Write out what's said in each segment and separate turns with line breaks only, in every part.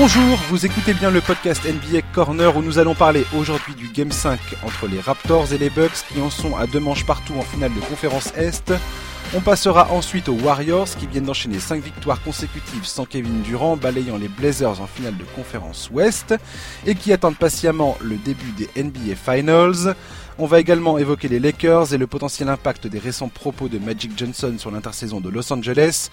Bonjour, vous écoutez bien le podcast NBA Corner où nous allons parler aujourd'hui du Game 5 entre les Raptors et les Bucks qui en sont à deux manches partout en finale de conférence Est. On passera ensuite aux Warriors qui viennent d'enchaîner 5 victoires consécutives sans Kevin Durant, balayant les Blazers en finale de conférence Ouest et qui attendent patiemment le début des NBA Finals. On va également évoquer les Lakers et le potentiel impact des récents propos de Magic Johnson sur l'intersaison de Los Angeles.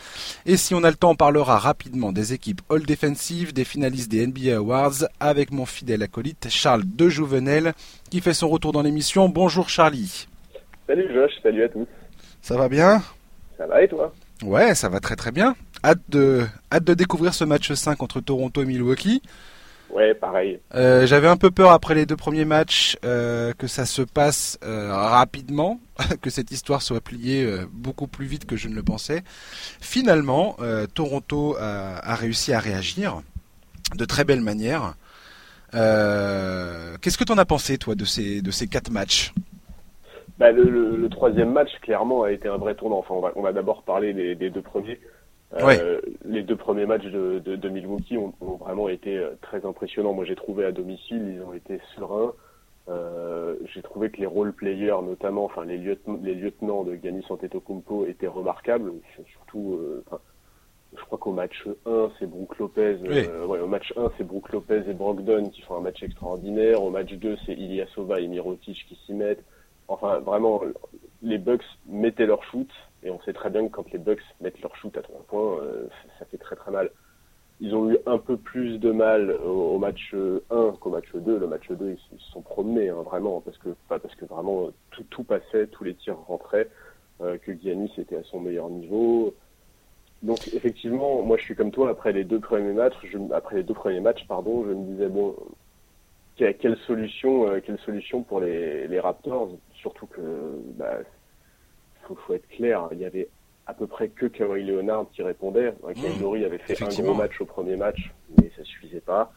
Et si on a le temps, on parlera rapidement des équipes All Defensive, des finalistes des NBA Awards, avec mon fidèle acolyte Charles De Jouvenel, qui fait son retour dans l'émission. Bonjour Charlie.
Salut Josh, salut à tous.
Ça va bien?
Ça va et toi?
Ouais, ça va très très bien. Hâte de, hâte de découvrir ce match 5 entre Toronto et Milwaukee.
Ouais, pareil.
Euh, J'avais un peu peur après les deux premiers matchs euh, que ça se passe euh, rapidement, que cette histoire soit pliée euh, beaucoup plus vite que je ne le pensais. Finalement, euh, Toronto a, a, réussi à réagir de très belle manière. Euh, qu'est-ce que tu en as pensé, toi, de ces, de ces quatre matchs?
Bah, le, le, le, troisième match, clairement, a été un vrai tournant. Enfin, on va, on va d'abord parler des, des, deux premiers.
Ouais.
Euh, les deux premiers matchs de, de, de Milwaukee ont, ont, vraiment été euh, très impressionnants. Moi, j'ai trouvé à domicile, ils ont été sereins. Euh, j'ai trouvé que les role players, notamment, enfin les lieutenants, les lieutenants de Giannis Antetokounmpo étaient remarquables. Surtout, euh, je crois qu'au match 1, c'est Brook Lopez.
Oui.
Euh, ouais, au match 1, c'est Brook Lopez et Brogdon qui font un match extraordinaire. Au match 2, c'est Ilyasova et Mirotic qui s'y mettent. Enfin, vraiment, les Bucks mettaient leur shoot. Et on sait très bien que quand les Bucks mettent leur shoot à trois points, euh, ça fait très très mal. Ils ont eu un peu plus de mal au, match 1 qu'au match 2. Le match 2, ils, se sont promenés, hein, vraiment, parce que, parce que vraiment tout, tout passait, tous les tirs rentraient, euh, que Giannis était à son meilleur niveau. Donc effectivement, moi je suis comme toi, après les deux premiers matchs, je, après les deux premiers matchs, pardon, je me disais bon, quelle solution, euh, quelle solution pour les, les Raptors, surtout que bah, faut, faut être clair, il y avait à peu près que Kawhi Leonard qui répondait. Kyle Lowry avait fait un gros match au premier match, mais ça suffisait pas.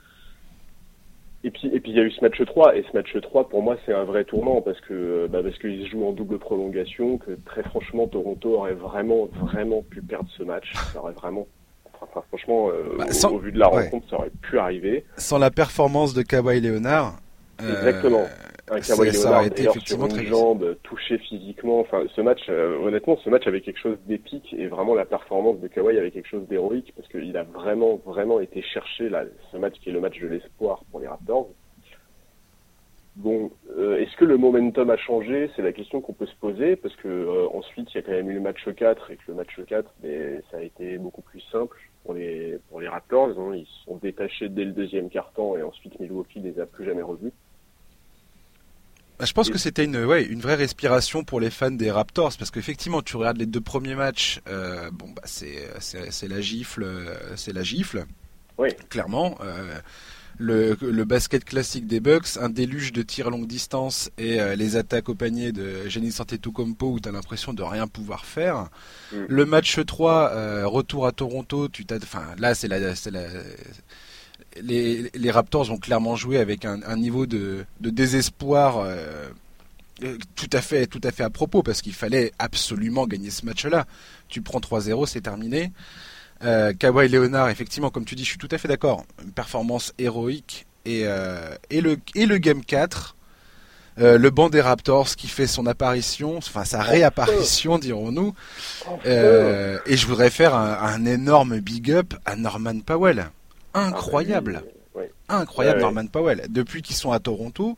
Et puis, et puis il y a eu ce match 3, et ce match 3, pour moi, c'est un vrai tournant, parce que, bah, parce qu'ils se jouent en double prolongation, que très franchement, Toronto aurait vraiment, vraiment pu perdre ce match. Ça aurait vraiment, enfin, franchement, euh,
bah,
au,
sans...
au, vu de la
ouais.
rencontre, ça aurait pu arriver.
Sans la performance de Kawhi Leonard.
Exactement.
Euh
un Kawhi Leonard sur une jambe, touché physiquement. Enfin, ce match, euh, honnêtement, ce match avait quelque chose d'épique et vraiment la performance de Kawhi avait quelque chose d'héroïque parce qu'il a vraiment, vraiment été cherché là, ce match qui est le match de l'espoir pour les Raptors. Bon, euh, est-ce que le momentum a changé? C'est la question qu'on peut se poser parce que euh, ensuite il y a quand même eu le match 4 et que le match 4, mais ça a été beaucoup plus simple pour les pour les Raptors. Hein. Ils se sont détachés dès le deuxième quart-temps et ensuite Milwaukee les a plus jamais revus.
Bah, je pense que c'était une, ouais, une vraie respiration pour les fans des Raptors parce qu'effectivement, tu regardes les deux premiers matchs, euh, bon bah c'est c'est la gifle, c'est la gifle.
Oui.
Clairement, euh, le, le basket classique des Bucks, un déluge de tirs longue distance et euh, les attaques au panier de Giannis Antetokounmpo où tu as l'impression de rien pouvoir faire.
Mm.
Le match 3, euh, retour à Toronto, tu t'as, enfin là c'est la, c'est la les, les, Raptors ont clairement joué avec un, un niveau de, de désespoir euh, tout à fait tout à fait à propos parce qu'il fallait absolument gagner ce match-là. Tu prends 3-0, c'est terminé. Euh, Kawhi Leonard, effectivement, comme tu dis, je suis tout à fait d'accord. Une performance héroïque et, euh, et, le, et le Game 4. Euh, le banc des Raptors qui fait son apparition, enfin sa réapparition, dirons-nous. Euh, et je voudrais faire un, un énorme big up à Norman Powell incroyable.
Oui.
Incroyable Norman Powell. Depuis qu'ils sont à Toronto,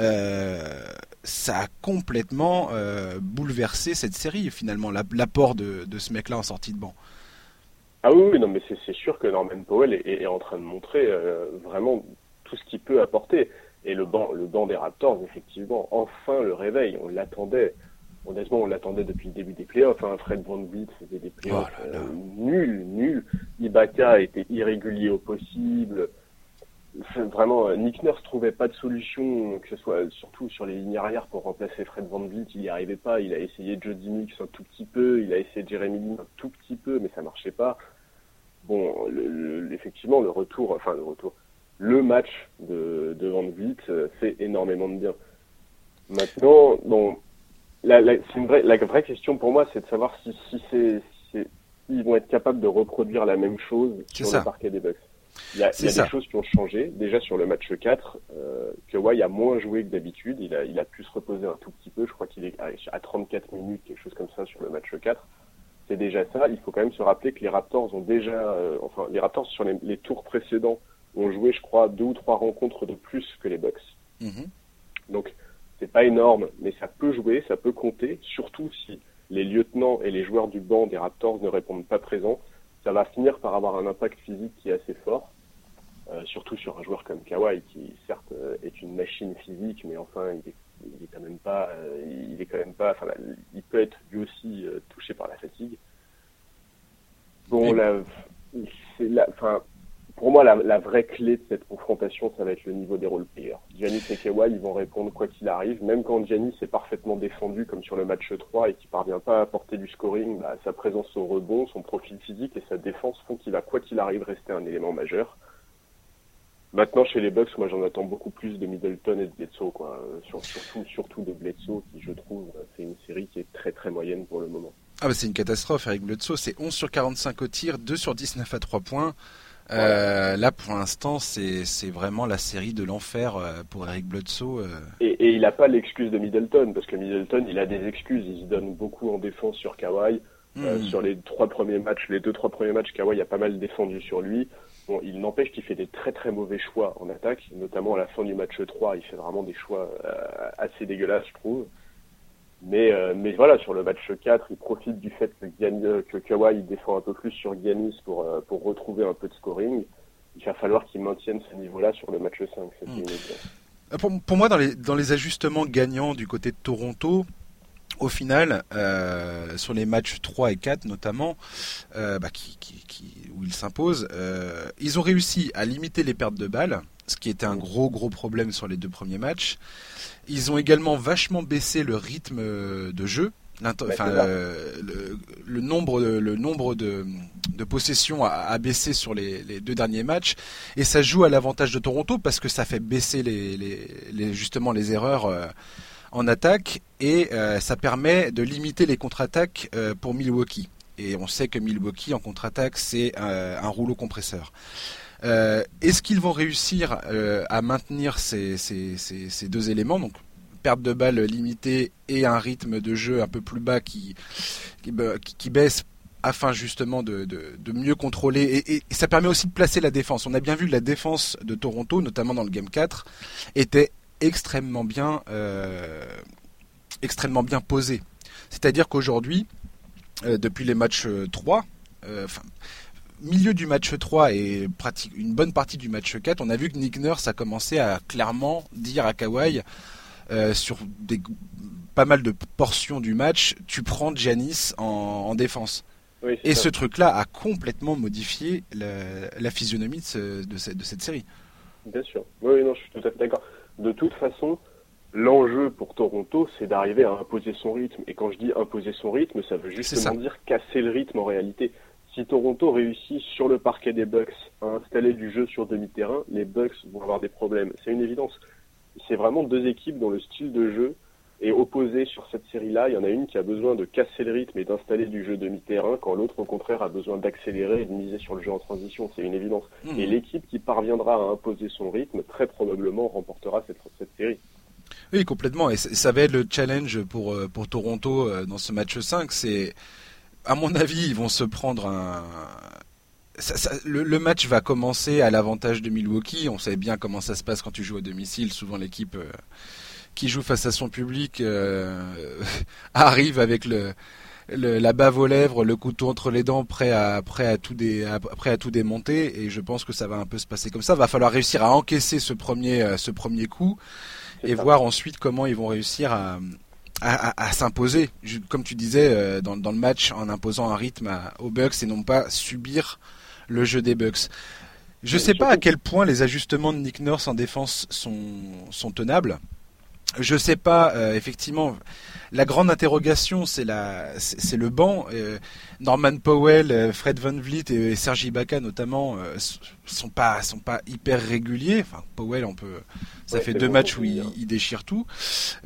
euh, ça a complètement euh, bouleversé cette série finalement, l'apport de, de, ce mec-là en sortie de banc.
Ah oui, oui non mais c'est sûr que Norman Powell est, est, en train de montrer euh, vraiment tout ce qu'il peut apporter. Et le banc, le banc des Raptors, effectivement, enfin le réveil, on l'attendait. Honnêtement, on l'attendait depuis le début des playoffs. Hein. Fred Van Vliet, c'était des playoffs
oh.
Euh, nuls, nuls. Ibaka était irrégulier au possible. Vraiment, Nick Nurse trouvait pas de solution, que ce soit surtout sur les lignes arrière pour remplacer Fred Van Vliet. Il n'y arrivait pas. Il a essayé Jody Mix un tout petit peu. Il a essayé Jeremy Lin un tout petit peu, mais ça marchait pas. Bon, le, le, effectivement, le retour, enfin le retour, le match de, de Van Vliet fait énormément de bien. Maintenant, bon, la, la, une vraie, la vraie question pour moi, c'est de savoir si, si c'est, si ils vont être capables de reproduire la même chose sur
ça.
le parquet des Bucks. Il y a, des choses qui ont changé. Déjà sur le match 4, euh, Kawhi a moins joué que d'habitude. Il a, il a pu se reposer un tout petit peu. Je crois qu'il est à 34 minutes, quelque chose comme ça sur le match 4. C'est déjà ça. Il faut quand même se rappeler que les Raptors ont déjà, euh, enfin les Raptors sur les, tours précédents ont joué, je crois, deux ou trois rencontres de plus que les Bucks. Mm-hmm. Donc c'est pas énorme, mais ça peut jouer, ça peut compter, surtout si les lieutenants et les joueurs du banc des Raptors ne répondent pas présents. Ça va finir par avoir un impact physique qui est assez fort. Euh, surtout sur un joueur comme Kawhi qui certes euh, est une machine physique mais enfin il est, il est quand même pas euh, il est quand même pas enfin il peut être lui aussi touché par la fatigue bon là c'est la enfin pour moi, la, vraie clé de cette confrontation, ça va être le niveau des role-players. Giannis et Kawhi, ils vont répondre quoi qu'il arrive. Même quand Giannis est parfaitement défendu, comme sur le match 3, et qui parvient pas à apporter du scoring, bah, sa présence au rebond, son profil physique et sa défense font qu'il va, quoi qu'il arrive, rester un élément majeur. Maintenant, chez les Bucks, moi, j'en attends beaucoup plus de Middleton et de Bledsoe, quoi. Euh, surtout, surtout de Bledsoe, qui, je trouve, c'est une série qui est très, très moyenne pour le moment.
Ah, bah, c'est une catastrophe, avec Bledsoe. C'est 11 sur 45 au tir, 2 sur 19 à 3 points. Euh, là, pour l'instant, c'est vraiment la série de l'enfer euh, pour Eric Bledsoe. Euh.
Et, et, il n'a pas l'excuse de Middleton, parce que Middleton, il a des excuses. Il se donne beaucoup en défense sur Kawhi. Hmm. sur les trois premiers matchs, les deux trois premiers matchs, Kawhi a pas mal défendu sur lui. Bon, il n'empêche qu'il fait des très très mauvais choix en attaque, notamment à la fin du match 3, il fait vraiment des choix assez dégueulasses, je trouve. Mais, euh, mais voilà, sur le match 4, il profite du fait que, euh, que Kawhi défend un peu plus sur Giannis pour, euh, pour retrouver un peu de scoring. Il va falloir qu'il maintienne ce niveau-là sur le match 5.
Hmm. Pour, pour, moi, dans les, dans les ajustements gagnants du côté de Toronto, au final, euh, sur les matchs 3 et 4 notamment, bah, qui, qui, qui, où ils s'imposent, ils ont réussi à limiter les pertes de balles, ce qui était un gros gros problème sur les deux premiers matchs. Ils ont également vachement baissé le rythme de jeu. Enfin, le, le, nombre, de, le nombre de, de possessions a, a, baissé sur les, les, deux derniers matchs et ça joue à l'avantage de Toronto parce que ça fait baisser les, les justement les erreurs en attaque et euh, ça permet de limiter les contre-attaques euh, pour Milwaukee. Et on sait que Milwaukee en contre-attaque c'est euh, un rouleau compresseur. Est-ce qu'ils vont réussir à maintenir ces, deux éléments donc perte de balle limitée et un rythme de jeu un peu plus bas qui, qui, baisse afin justement de, mieux contrôler et, ça permet aussi de placer la défense. On a bien vu que la défense de Toronto, notamment dans le Game 4, était extrêmement bien, euh, extrêmement bien posé. C'est-à-dire qu'aujourd'hui, euh, depuis les matchs 3, euh, milieu du match 3 et pratique, une bonne partie du match 4, on a vu que Nick Nurse a commencé à clairement dire à Kawhi sur des, pas mal de portions du match, tu prends Janis en, défense. et ce truc-là a complètement modifié la, physionomie de, de, cette, de, cette, série.
Bien sûr. Oui, non, je suis tout à fait d'accord de toute façon, l'enjeu pour Toronto, c'est d'arriver à imposer son rythme. Et quand je dis imposer son rythme, ça veut justement dire casser le rythme en réalité. Si Toronto réussit sur le parquet des Bucks à installer du jeu sur demi-terrain, les Bucks vont avoir des problèmes. C'est une évidence. C'est vraiment deux équipes dont le style de jeu est opposé sur cette série-là. Il y en a une qui a besoin de casser le rythme et d'installer du jeu demi-terrain, quand l'autre, au contraire, a besoin d'accélérer et de miser sur le jeu en transition. C'est une évidence. Hmm. Et l'équipe qui parviendra à imposer son rythme, très probablement remportera cette, cette série.
Oui, complètement. Et ça va être le challenge pour, euh, pour Toronto euh, dans ce match 5. C'est, à mon avis, ils vont se prendre un, le, match va commencer à l'avantage de Milwaukee. On sait bien comment ça se passe quand tu joues à domicile. Souvent, l'équipe euh, qui joue face à son public euh, arrive avec le, la bave aux lèvres, le couteau entre les dents, prêt à, prêt à, tout, dé, prêt à tout démonter. Et je pense que ça va un peu se passer comme ça. Va falloir réussir à encaisser ce premier, euh, ce premier coup et voir ensuite comment ils vont réussir à, à, s'imposer, comme tu disais euh, dans, dans, le match, en imposant un rythme aux Bucks et non pas subir le jeu des Bucks. Je ne sais pas à quel point les ajustements de Nick Nurse en défense sont, sont tenables je sais pas, euh, effectivement, la grande interrogation, c'est la, c'est le banc. Euh, Norman Powell, euh, Fred Van Vliet et, Sergi Serge Ibaka notamment sont pas, sont pas hyper réguliers. Enfin, Powell, on peut, ça fait deux matchs où il, il, déchire tout,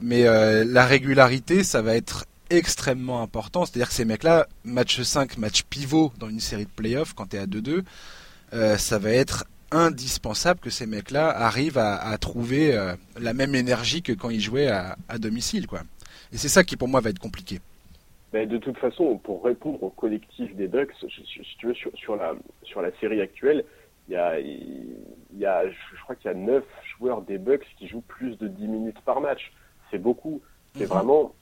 mais la régularité, ça va être extrêmement important. C'est-à-dire que ces mecs-là, match 5, match pivot dans une série de playoffs, quand tu es à 2-2, ça va être indispensable que ces mecs-là arrivent à, trouver euh, la même énergie que quand ils jouaient à, domicile, quoi. Et c'est ça qui pour moi va être compliqué.
Mais de toute façon, pour répondre au collectif des Bucks, si tu veux, sur, la, sur la série actuelle, il y a, y a, je crois qu'il y a 9 joueurs des Bucks qui jouent plus de 10 minutes par match. C'est beaucoup. C'est mhm. vraiment,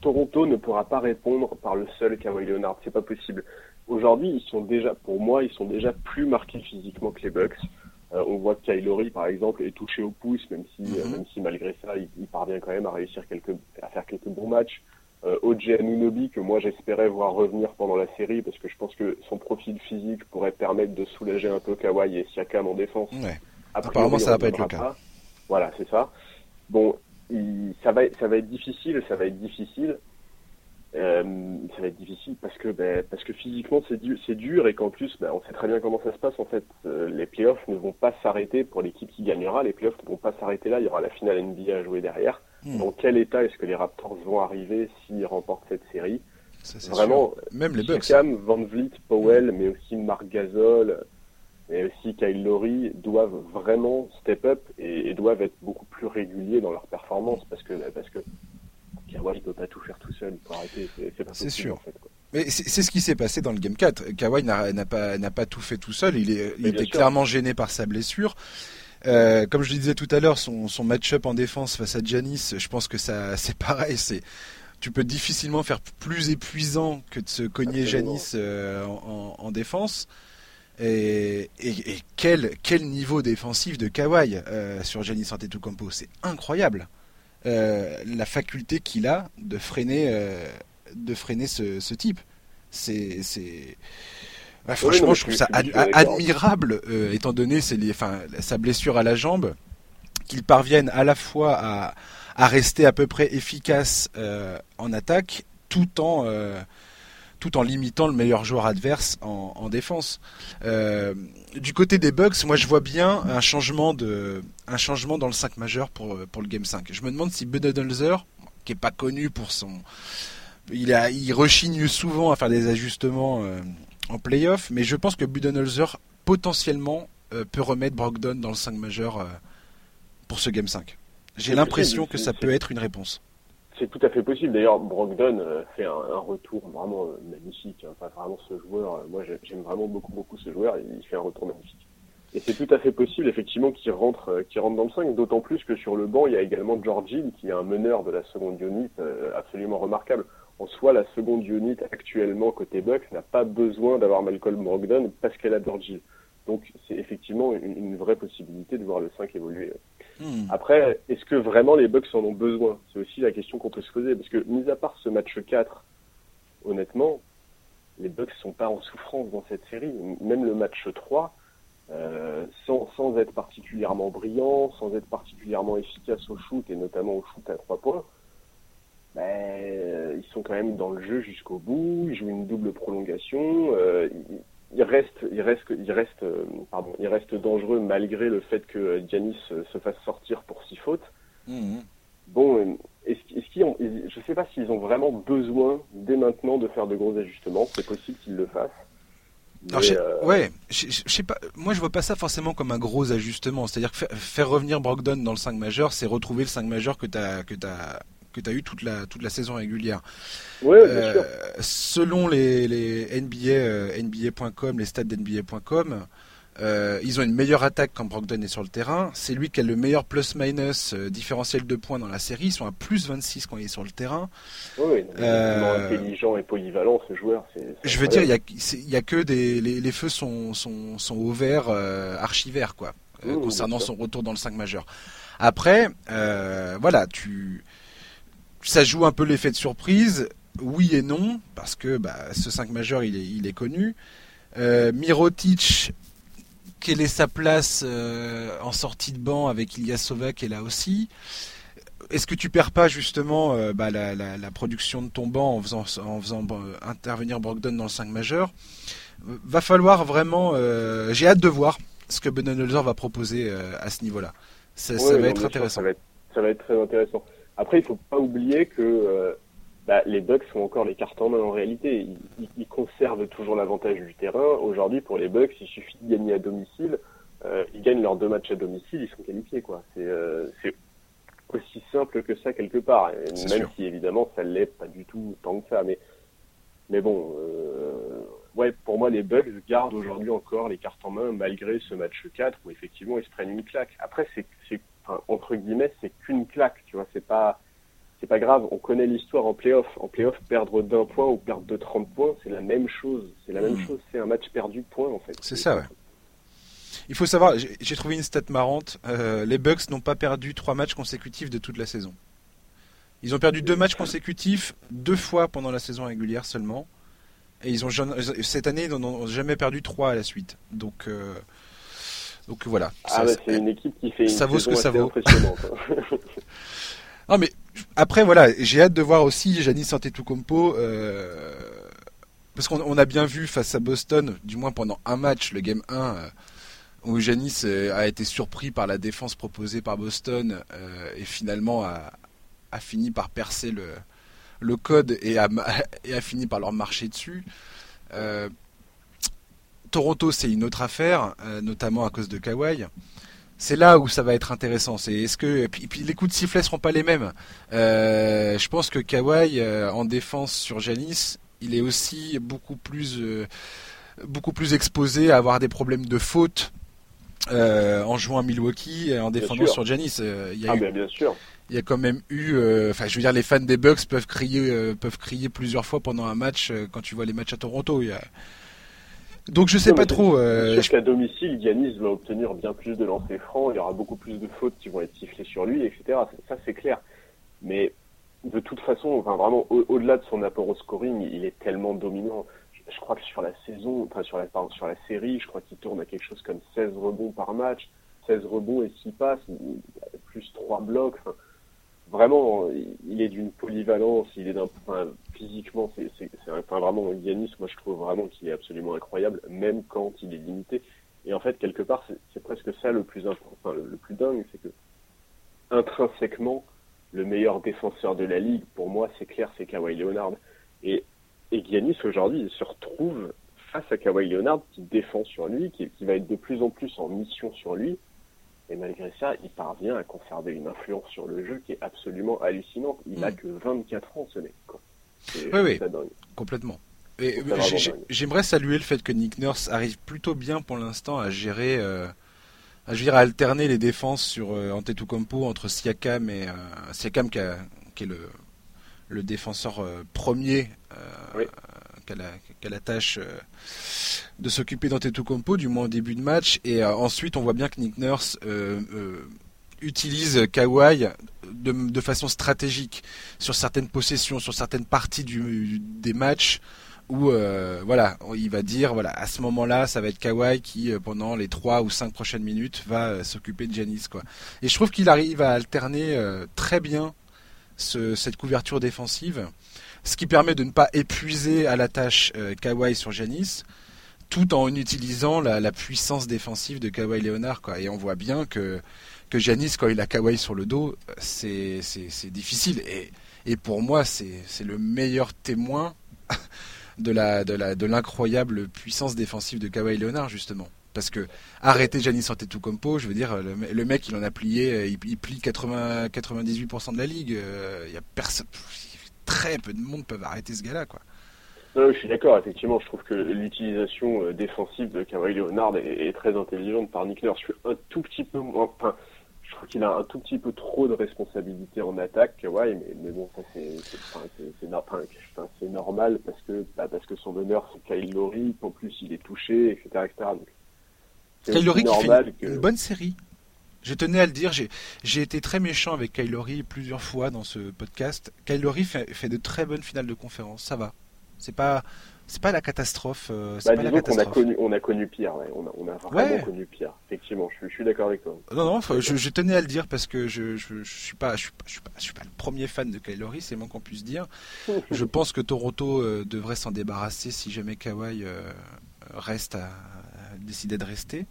Toronto ne pourra pas répondre par le seul Kawhi Leonard. C'est pas possible. Aujourd'hui, ils sont déjà, pour moi, ils sont déjà plus marqués physiquement que les Bucks. Euh, on voit que Kylori, par exemple, est touché au pouce, même si, mhm. même si malgré ça, il, parvient quand même à réussir quelques, à faire quelques bons matchs. Euh, OJ Anunobi, que moi j'espérais voir revenir pendant la série, parce que je pense que son profil physique pourrait permettre de soulager un peu Kawhi et Siakam en défense.
Ouais. Apparemment, ça va pas être le cas.
Voilà, c'est ça. Bon, ça va, ça va être difficile, ça va être difficile. Euh, ça va être difficile parce que ben, parce que physiquement c'est dur, c'est dur et qu'en plus ben, on sait très bien comment ça se passe en fait. Euh, les playoffs ne vont pas s'arrêter pour l'équipe qui gagnera. Les playoffs ne vont pas s'arrêter là. Il y aura la finale NBA à jouer derrière. Hmm. Dans quel état est-ce que les Raptors vont arriver s'ils remportent cette série?
Vraiment, même les Bucks.
Cam, Van Vliet, Powell, mais aussi Marc Gasol, mais aussi Kyle Lowry doivent vraiment step up et, doivent être beaucoup plus réguliers dans leur performance parce que parce que Kawhi peut pas tout faire tout seul pour arrêter.
C'est sûr. En fait, Mais c'est ce qui s'est passé dans le Game 4. Kawhi n'a pas, pas tout fait tout seul. Il, est, il était clairement gêné par sa blessure. Euh, comme je le disais tout à l'heure, son, son match-up en défense face à Janis, je pense que ça c'est pareil. C'est tu peux difficilement faire plus épuisant que de se cogner Janis euh, en, en, défense. Et, quel, quel niveau défensif de Kawhi euh, sur Giannis Antetokounmpo, c'est incroyable. Euh, la faculté qu'il a de freiner, euh, de freiner ce, type. C'est, franchement, je trouve ça admirable, étant donné sa blessure à la jambe, qu'il parvienne à la fois à, à, rester à peu près efficace en attaque, tout en tout en limitant le meilleur joueur adverse en, défense. Euh, du côté des Bucks, moi je vois bien un changement de un changement dans le 5 majeur pour pour le game 5. Je me demande si Budenholzer, qui est pas connu pour son il a il rechigne souvent à faire des ajustements euh, en playoff, mais je pense que Budenholzer potentiellement euh, peut remettre Brogdon dans le 5 majeur pour ce game 5. J'ai l'impression que ça peut être une réponse
c'est tout à fait possible. D'ailleurs, Brogdon euh, fait un, retour vraiment euh, magnifique. Hein. Enfin, vraiment, ce joueur, euh, moi, j'aime vraiment beaucoup, beaucoup ce joueur. Il fait un retour magnifique. Et c'est tout à fait possible, effectivement, qu'il rentre, qu'il rentre dans le 5. D'autant plus que sur le banc, il y a également George Hill, qui est un meneur de la seconde unit absolument remarquable. En soi, la seconde unit actuellement côté Bucks n'a pas besoin d'avoir Malcolm Brogdon parce qu'elle a George Hill. Donc, c'est effectivement une, une, vraie possibilité de voir le 5 évoluer Hmm. Après, est-ce que vraiment les Bucks en ont besoin? C'est aussi la question qu'on peut se poser. Parce que, mis à part ce match 4, honnêtement, les Bucks sont pas en souffrance dans cette série. Même le match 3, euh, sans, sans être particulièrement brillant, sans être particulièrement efficace au shoot, et notamment au shoot à 3 points, ben, ils sont quand même dans le jeu jusqu'au bout, ils jouent une double prolongation, euh, il reste, il reste, il reste, euh, pardon, il reste dangereux malgré le fait que Giannis se fasse sortir pour six fautes. Mhm. Bon, est-ce, qu'ils ont, je sais pas s'ils ont vraiment besoin dès maintenant de faire de gros ajustements. C'est possible qu'ils le fassent.
Euh, ouais, je, sais pas. Moi, je vois pas ça forcément comme un gros ajustement. C'est-à-dire que faire, revenir Brogdon dans le 5 majeur, c'est retrouver le 5 majeur que tu as que as que tu as eu toute la, toute la saison régulière.
Euh,
selon les, les NBA, euh, NBA.com, les stats d'NBA.com, euh, ils ont une meilleure attaque quand Brogdon est sur le terrain. C'est lui qui a le meilleur plus-minus différentiel de points dans la série. Ils sont à plus 26 quand il est sur le terrain.
Oui, intelligent et polyvalent ce joueur.
je veux dire, il y a, que des les, feux sont, sont, sont au vert, archi vert quoi, concernant son retour dans le 5 majeur. Après, voilà, tu ça joue un peu l'effet de surprise, oui et non, parce que bah, ce 5 majeur, il est, il est connu. Euh, Mirotic, quelle est sa place euh, en sortie de banc avec Ilyasova qui est là aussi? Est-ce que tu perds pas justement euh, bah, la, production de ton banc en faisant, en faisant intervenir Brogdon dans le 5 majeur? Va falloir vraiment... J'ai hâte de voir ce que Budenholzer va proposer à ce niveau-là. Ça, va être intéressant.
ça va être très intéressant. Après, il faut pas oublier que euh, bah, les Bucks sont encore les cartes en main en réalité. Ils, conservent toujours l'avantage du terrain. Aujourd'hui, pour les Bucks, il suffit de gagner à domicile. Euh, ils gagnent leurs deux matchs à domicile, ils sont qualifiés. quoi. C'est euh, aussi simple que ça quelque part. même si évidemment ça l'est pas du tout tant que ça. Mais, mais bon, euh, ouais, pour moi, les Bucks gardent aujourd'hui encore les cartes en main malgré ce match 4 où effectivement ils se prennent une claque. Après, c'est entre guillemets, c'est qu'une claque. Tu vois, c'est pas c'est pas grave, on connaît l'histoire en playoff. En playoff, perdre d'un point ou perdre de 30 points, c'est la même chose. C'est la même hmm. chose, c'est un match perdu de points en fait.
C'est ça, ouais. Il faut savoir, j'ai trouvé une stat marrante. Euh, les Bucks n'ont pas perdu trois matchs consécutifs de toute la saison. Ils ont perdu deux matchs consécutifs deux fois pendant la saison régulière seulement. Et ils ont cette année, ils n'ont jamais perdu trois à la suite. Donc, euh, donc voilà.
Ah c'est une équipe qui fait une
ça vaut ce que ça vaut.
non
mais après, voilà, j'ai hâte de voir aussi Janis Antetokounmpo. Euh, parce qu'on a bien vu face à Boston, du moins pendant un match, le game 1, euh, où Janis euh, a été surpris par la défense proposée par Boston euh, et finalement a, fini par percer le, le code et a, et a, fini par leur marcher dessus. Toronto, c'est une autre affaire, notamment à cause de Kawhi c'est là où ça va être intéressant. C'est est-ce que et puis, les coups de sifflet seront pas les mêmes. Euh, je pense que Kawhi euh, en défense sur Janis, il est aussi beaucoup plus euh, beaucoup plus exposé à avoir des problèmes de faute en jouant à Milwaukee en défendant sur Janis.
il y a ah, bien sûr.
Il y a quand même eu, enfin, je veux dire, les fans des Bucks peuvent crier, peuvent crier plusieurs fois pendant un match quand tu vois les matchs à Toronto. Il y a, donc je sais pas trop.
Euh, je... qu'à domicile, Yanis va obtenir bien plus de lancers francs, il y aura beaucoup plus de fautes qui vont être sifflées sur lui, etc. Ça c'est clair. Mais de toute façon, enfin vraiment au-delà de son apport au scoring, il est tellement dominant. Je, crois que sur la saison, enfin sur la sur la série, je crois qu'il tourne à quelque chose comme 16 rebonds par match, 16 rebonds et 6 passes, plus 3 blocs vraiment, il est d'une polyvalence, il est d'un, enfin, physiquement, c'est, enfin, vraiment Yanis, moi je trouve vraiment qu'il est absolument incroyable, même quand il est limité. Et en fait, quelque part, c'est, presque ça le plus enfin, le, plus dingue, c'est que intrinsèquement, le meilleur défenseur de la ligue, pour moi, c'est clair, c'est Kawhi Leonard. Et, et Giannis aujourd'hui, il se retrouve face à Kawhi Leonard qui défend sur lui, qui va être de plus en plus en mission sur lui et malgré ça, il parvient à conserver une influence sur le jeu qui est absolument hallucinante. Il n'a mm. que 24 ans, ce mec.
Oui, oui, complètement. J'aimerais saluer le fait que Nick Nurse arrive plutôt bien pour l'instant à gérer, euh, à, à alterner les défenses sur euh, Antetokounmpo entre Siakam et euh, Siakam qui, est le, le défenseur euh, premier oui qu'elle a, la tâche euh, de s'occuper d'Antetokounmpo, du moins au début de match. Et euh, ensuite, on voit bien que Nick Nurse euh, utilise Kawhi de, façon stratégique sur certaines possessions, sur certaines parties des matchs où voilà, il va dire voilà, à ce moment-là, ça va être Kawhi qui pendant les 3 ou 5 prochaines minutes va s'occuper de Janis quoi. Et je trouve qu'il arrive à alterner très bien cette couverture défensive ce qui permet de ne pas épuiser à la tâche euh, Kawhi sur Janis, tout en utilisant la, puissance défensive de Kawhi Leonard. Quoi. Et on voit bien que, que Janis, quand il a Kawhi sur le dos, c'est, difficile. Et, et pour moi, c'est, le meilleur témoin de, la, de, la, de l'incroyable puissance défensive de Kawhi Leonard, justement. Parce que arrêter Janis Antetokounmpo, je veux dire, le, mec, il en a plié, euh, il, plie 80, 98% de la ligue. Euh, il y a personne très peu de monde peuvent arrêter ce gars-là, quoi.
je suis d'accord, effectivement, je trouve que l'utilisation euh, défensive de Kawhi Leonard est, très intelligente par Nick Nurse. Je suis un tout petit peu moins, enfin, je trouve qu'il a un tout petit peu trop de responsabilités en attaque, Kawhi, mais, mais bon, ça c'est, normal parce que, bah, parce que son honneur c'est Kyle Lowry, en plus il est touché, etc., etc.
Kyle Lowry qui fait une bonne série. Je tenais à le dire, j'ai été très méchant avec Kylori plusieurs fois dans ce podcast. Kylori fait, fait de très bonnes finales de conférence, ça va. C'est pas c'est pas la catastrophe.
Euh, bah, pas On a connu, on a connu pire. On, a, on a vraiment connu pire. Effectivement, je, suis d'accord avec toi.
Non, non, je, tenais à le dire parce que je, je, suis pas, je suis pas, je suis pas, le premier fan de Kylori, c'est moins qu'on puisse dire. je pense que Toronto euh, devrait s'en débarrasser si jamais Kawhi euh, reste à, à décider de rester.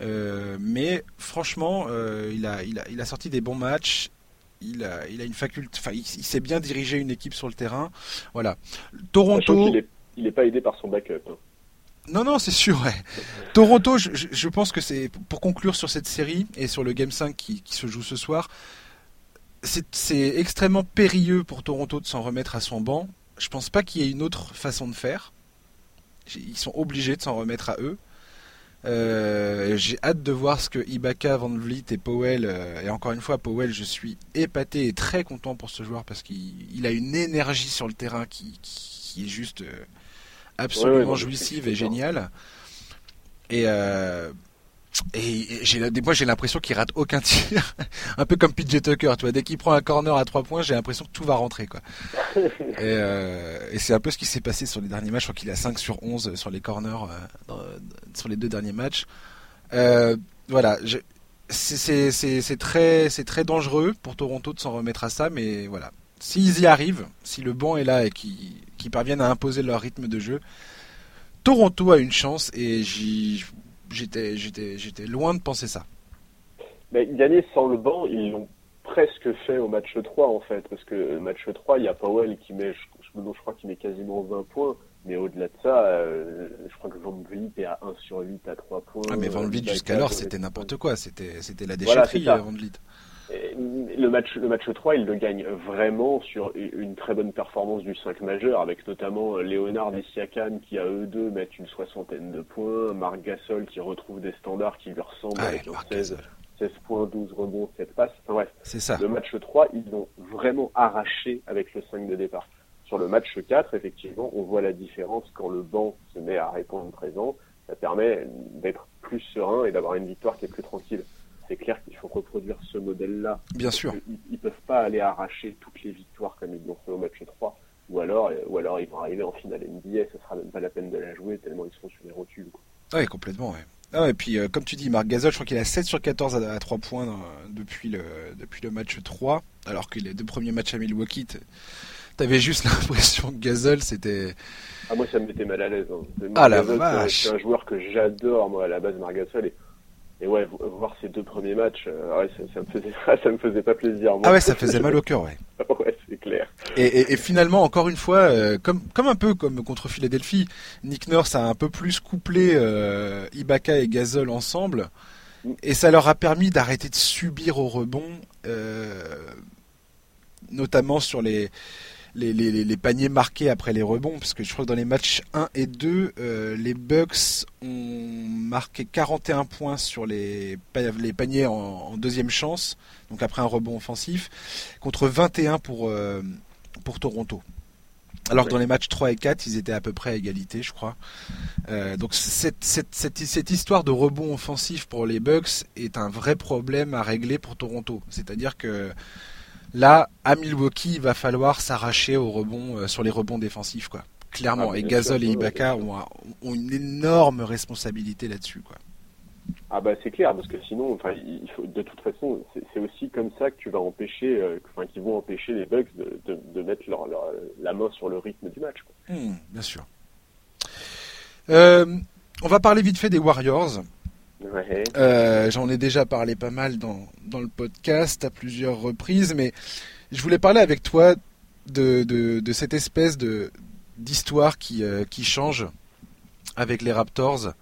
Euh, mais franchement, euh, il, a, il, a, il a sorti des bons matchs. il a, il a une faculté, enfin, il, sait bien diriger une équipe sur le terrain. Voilà. Toronto.
Il n'est pas aidé par son backup. Hein.
Non, non, c'est sûr. Toronto, je, pense que c'est pour conclure sur cette série et sur le Game 5 qui, se joue ce soir, c'est extrêmement périlleux pour Toronto de s'en remettre à son banc. Je pense pas qu'il y ait une autre façon de faire. Ils sont obligés de s'en remettre à eux. Euh, j'ai hâte de voir ce que Ibaka, Van Vliet et Powell. Euh, et encore une fois, Powell, je suis épaté et très content pour ce joueur parce qu'il a une énergie sur le terrain qui, est juste euh, absolument jouissive et géniale. Et et j'ai des fois j'ai l'impression qu'il rate aucun tir, un peu comme PJ Tucker, tu vois. Dès qu'il prend un corner à 3 points, j'ai l'impression que tout va rentrer, quoi. Euh, et, c'est un peu ce qui s'est passé sur les derniers matchs. Je crois qu'il a 5 sur 11 sur les corners euh, sur les deux derniers matchs. Euh, voilà, c'est très c'est très dangereux pour Toronto de s'en remettre à ça, mais voilà. S'ils y arrivent, si le banc est là et qu'ils parviennent à imposer leur rythme de jeu, Toronto a une chance et j'y j'étais, j'étais, j'étais loin de penser ça.
Mais gagner sans le banc, ils l'ont presque fait au match 3 en fait, parce que le match 3, il y a Powell qui met, je, je crois qu'il met quasiment 20 points, mais au-delà de ça, euh, je crois que Van Vliet est à 1 sur 8 à 3 points.
Ah mais Van Vliet jusqu'alors c'était n'importe quoi, c'était, c'était la déchetterie voilà, Van Vliet
le match, le match 3, il le gagne vraiment sur une très bonne performance du 5 majeur, avec notamment Léonard et Siakam qui, à eux deux, mettent une soixantaine de points, Marc Gasol qui retrouve des standards qui lui ressemblent ah avec 16, 16, points, 12 rebonds, 7 passes. Enfin, bref,
c'est ça.
Le match 3, ils l'ont vraiment arraché avec le 5 de départ. Sur le match 4, effectivement, on voit la différence quand le banc se met à répondre présent. Ça permet d'être plus serein et d'avoir une victoire qui est plus tranquille c'est clair qu'il faut reproduire ce modèle-là.
Bien sûr.
Ils, ne peuvent pas aller arracher toutes les victoires comme ils l'ont fait au match 3. Ou alors, ou alors ils vont arriver en finale NBA, ce sera même pas la peine de la jouer tellement ils seront sur les rotules.
Oui, complètement, ouais. Ah, et puis, euh, comme tu dis, Marc Gasol, je crois qu'il a 7 sur 14 à, 3 points depuis, le, depuis le match 3, alors que les deux premiers matchs à Milwaukee, t'avais juste l'impression que Gasol, c'était...
Ah, moi, ça me mettait mal à l'aise. Hein.
Ah, la vache
C'est un joueur que j'adore, moi, à la base, Marc Gasol, et et ouais, voir ces deux premiers matchs, euh, ouais, ça, ça, me faisait, ça me faisait pas plaisir.
Ah ouais, ça faisait mal au cœur, ouais.
ouais, c'est clair.
Et, et, et, finalement, encore une fois, euh, comme, comme un peu comme contre Philadelphie, Nick Nurse a un peu plus couplé euh, Ibaka et Gasol ensemble, mm. et ça leur a permis d'arrêter de subir au rebond, notamment sur les les, les, les, paniers marqués après les rebonds, parce que je crois que dans les matchs 1 et 2, euh, les Bucks ont marqué 41 points sur les, les paniers en, deuxième chance, donc après un rebond offensif, contre 21 pour, euh, pour Toronto. Alors que dans les matchs 3 et 4, ils étaient à peu près à égalité, je crois. Euh, donc cette, cette, cette, cette, histoire de rebond offensif pour les Bucks est un vrai problème à régler pour Toronto. C'est-à-dire que Là, à Milwaukee, il va falloir s'arracher au rebond, euh, sur les rebonds défensifs, quoi. Clairement. Ah, et Gasol et Ibaka ont, une énorme responsabilité là-dessus, quoi.
Ah bah c'est clair parce que sinon, enfin, il faut, de toute façon, c'est aussi comme ça que tu vas empêcher, euh, enfin, qu'ils vont empêcher les Bucks de, mettre leur, la main sur le rythme du match.
Quoi. Hmm, bien sûr. Euh, on va parler vite fait des Warriors. Euh, j'en ai déjà parlé pas mal dans, dans, le podcast à plusieurs reprises, mais je voulais parler avec toi de, de, cette espèce de d'histoire qui, euh, qui change avec les Raptors.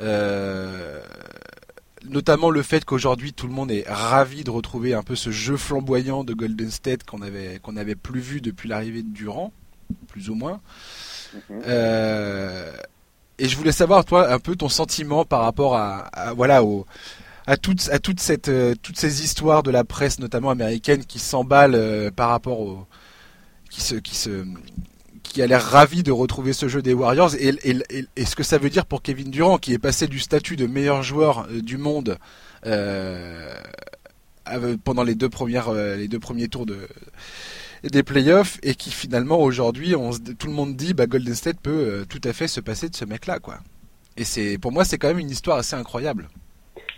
Euh, notamment le fait qu'aujourd'hui tout le monde est ravi de retrouver un peu ce jeu flamboyant de Golden State qu'on avait qu'on n'avait plus vu depuis l'arrivée de Durant, plus ou moins. Mhm. Et je voulais savoir toi un peu ton sentiment par rapport à, voilà au à toutes à toute cette euh, toutes ces histoires de la presse notamment américaine qui s'emballent euh, par rapport au qui se qui se qui a l'air ravi de retrouver ce jeu des Warriors. Et, et, et, ce que ça veut dire pour Kevin Durant qui est passé du statut de meilleur joueur euh, du monde pendant les deux premières les deux premiers tours de des playoffs et qui finalement aujourd'hui, tout le monde dit bah Golden State peut euh, tout à fait se passer de ce mec-là, quoi. Et c'est, pour moi, c'est quand même une histoire assez incroyable.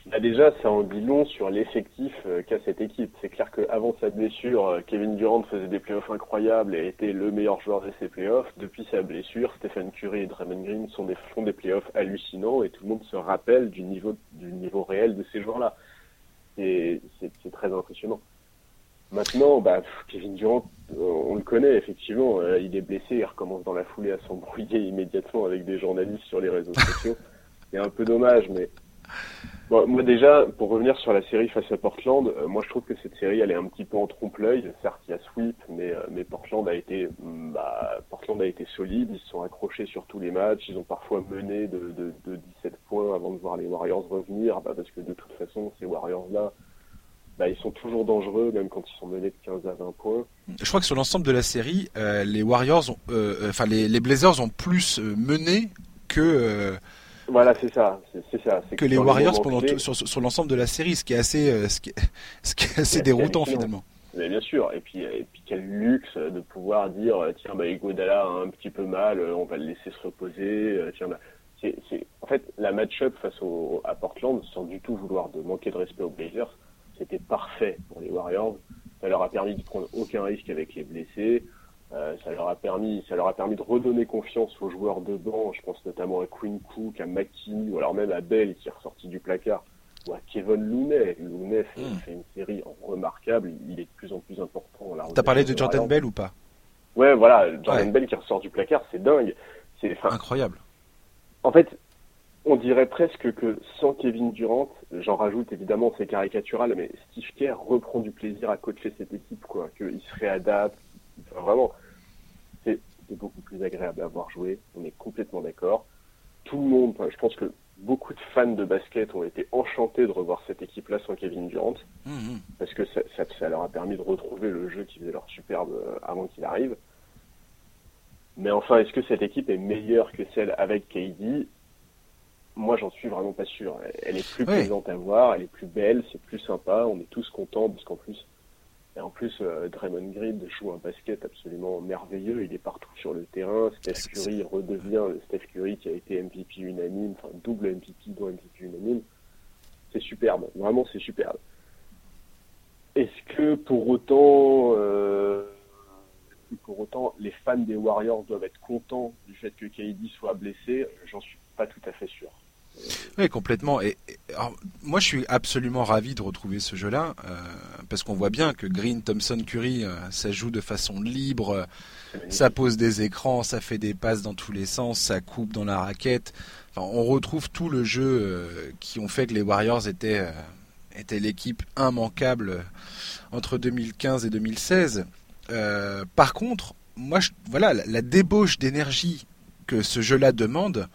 Bah déjà, ça en dit long sur l'effectif euh, qu'a cette équipe. C'est clair qu'avant sa blessure, euh, Kevin Durant faisait des playoffs incroyables et était le meilleur joueur de ces playoffs. Depuis sa blessure, Stephen Curry et Draymond Green font des playoffs hallucinants et tout le monde se rappelle du niveau, du niveau réel de ces joueurs-là. Et c'est très impressionnant. Maintenant, bah, Kevin Durant, on le connaît effectivement, euh, il est blessé, il recommence dans la foulée à s'embrouiller immédiatement avec des journalistes sur les réseaux sociaux. C'est un peu dommage, mais bon, moi déjà, pour revenir sur la série face à Portland, euh, moi je trouve que cette série elle est un petit peu en trompe-l'œil. Certes, il y a sweep, mais Portland a été, mm, bah, Portland a été solide, ils se sont accrochés sur tous les matchs, ils ont parfois mené de, de, de 17 points avant de voir les Warriors revenir, bah, parce que de toute façon ces Warriors là bah, ils sont toujours dangereux, même quand ils sont menés de 15 à 20 points.
Je crois que sur l'ensemble de la série, euh, les Warriors, ont, euh, euh, enfin les, les, Blazers ont plus mené que.
voilà, c'est ça, c'est ça.
Que, les Warriors pendant sur, sur l'ensemble de la série, ce qui est assez, ce qui est, ce qui est assez déroutant finalement.
Mais bien sûr, et puis, et puis quel luxe de pouvoir dire tiens bah Iguodala a un petit peu mal, on va le laisser se reposer. Tiens bah, c'est, en fait la match-up face au, à Portland sans du tout vouloir de manquer de respect aux Blazers c'était parfait pour les Warriors. Ça leur a permis de prendre aucun risque avec les blessés. Euh, ça leur a permis, ça leur a permis de redonner confiance aux joueurs de banc. Je pense notamment à Quinn Cook, à McKinney, ou alors même à Bell qui est ressorti du placard, ou à Kevin Looney. Looney fait, hmm. fait une série remarquable. Il est de plus en plus important.
T'as parlé de Jordan Bell ou pas?
Ouais, voilà, Jordan Bell qui ressort du placard, c'est dingue.
C'est incroyable.
En fait, on dirait presque que sans Kevin Durant, j'en rajoute évidemment c'est caricatural, mais Steve Kerr reprend du plaisir à coacher cette équipe, quoi, qu'il se réadapte. vraiment, c'est beaucoup plus agréable à voir jouer. On est complètement d'accord. Tout le monde, je pense que beaucoup de fans de basket ont été enchantés de revoir cette équipe-là sans Kevin Durant, mmh. parce que ça, ça, leur a permis de retrouver le jeu qui faisait leur superbe euh, avant qu'il arrive. Mais enfin, est-ce que cette équipe est meilleure que celle avec KD moi, j'en suis vraiment pas sûr. Elle est plus plaisante à voir, elle est plus belle, c'est plus sympa. On est tous contents parce qu'en plus, et en plus, euh, Draymond Green joue un basket absolument merveilleux. Il est partout sur le terrain. Steph Curry redevient le Steph Curry qui a été MVP unanime, enfin double MVP dont MVP unanime. C'est superbe, vraiment c'est superbe. Est-ce que pour autant, euh, pour autant, les fans des Warriors doivent être contents du fait que KD soit blessé? J'en suis pas tout à fait sûr.
Oui, complètement. Et, moi, je suis absolument ravi de retrouver ce jeu-là, euh, parce qu'on voit bien que Green, Thompson, Curry, euh, ça joue de façon libre, ça pose des écrans, ça fait des passes dans tous les sens, ça coupe dans la raquette. Enfin, on retrouve tout le jeu euh, qui ont fait que les Warriors étaient, étaient l'équipe immanquable entre 2015 et 2016. par contre, moi, voilà, la débauche d'énergie que ce jeu-là demande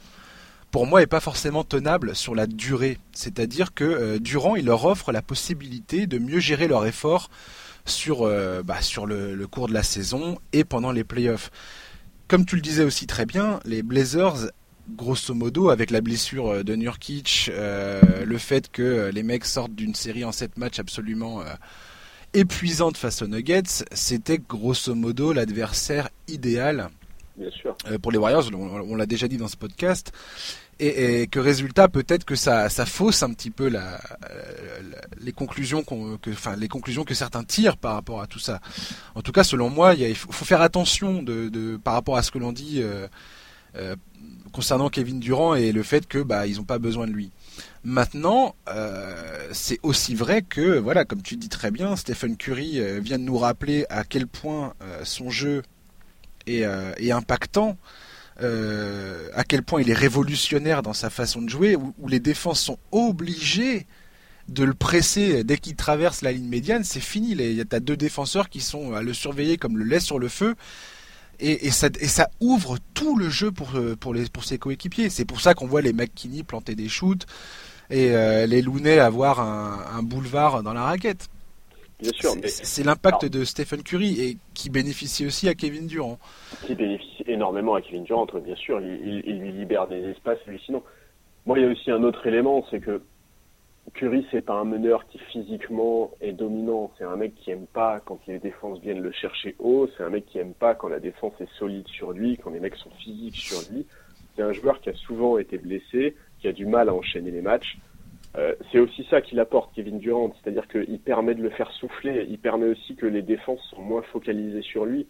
pour moi, est pas forcément tenable sur la durée. C'est-à-dire que euh, Durant, il leur offre la possibilité de mieux gérer leur effort sur, euh, bah, sur le, cours de la saison et pendant les playoffs. Comme tu le disais aussi très bien, les Blazers, grosso modo, avec la blessure euh, de Nurkic, le fait que les mecs sortent d'une série en 7 matchs absolument épuisante face aux Nuggets, c'était grosso modo l'adversaire idéal pour les Warriors, on l'a déjà dit dans ce podcast et, que résultat peut-être que ça, fausse un petit peu la, les conclusions que, certains tirent par rapport à tout ça. En tout cas, selon moi, il, faut, faire attention par rapport à ce que l'on dit euh, euh, concernant Kevin Durant et le fait que bah ils ont pas besoin de lui. Maintenant, euh, c'est aussi vrai que voilà, comme tu dis très bien, Stephen Curry vient de nous rappeler à quel point son jeu est, est impactant euh, à quel point il est révolutionnaire dans sa façon de jouer, où, les défenses sont obligées de le presser dès qu'il traverse la ligne médiane, c'est fini. Il y a deux défenseurs qui sont à le surveiller comme le lait sur le feu. Et, ça, ouvre tout le jeu pour, euh, pour, les, pour ses coéquipiers. C'est pour ça qu'on voit les McKinney planter des shoots et euh, les Looney avoir un, boulevard dans la raquette.
Bien sûr,
c'est l'impact de Stephen Curry et qui bénéficie aussi à Kevin Durant.
Qui bénéficie énormément à Kevin Durant, bien sûr, il, lui libère des espaces sinon. Moi, il y a aussi un autre élément, c'est que Curry, c'est pas un meneur qui physiquement est dominant. C'est un mec qui aime pas quand les défenses viennent le chercher haut. C'est un mec qui aime pas quand la défense est solide sur lui, quand les mecs sont physiques sur lui. C'est un joueur qui a souvent été blessé, qui a du mal à enchaîner les matchs. Euh, c'est aussi ça qu'il apporte Kevin Durant, c'est-à-dire qu'il permet de le faire souffler, il permet aussi que les défenses sont moins focalisées sur lui.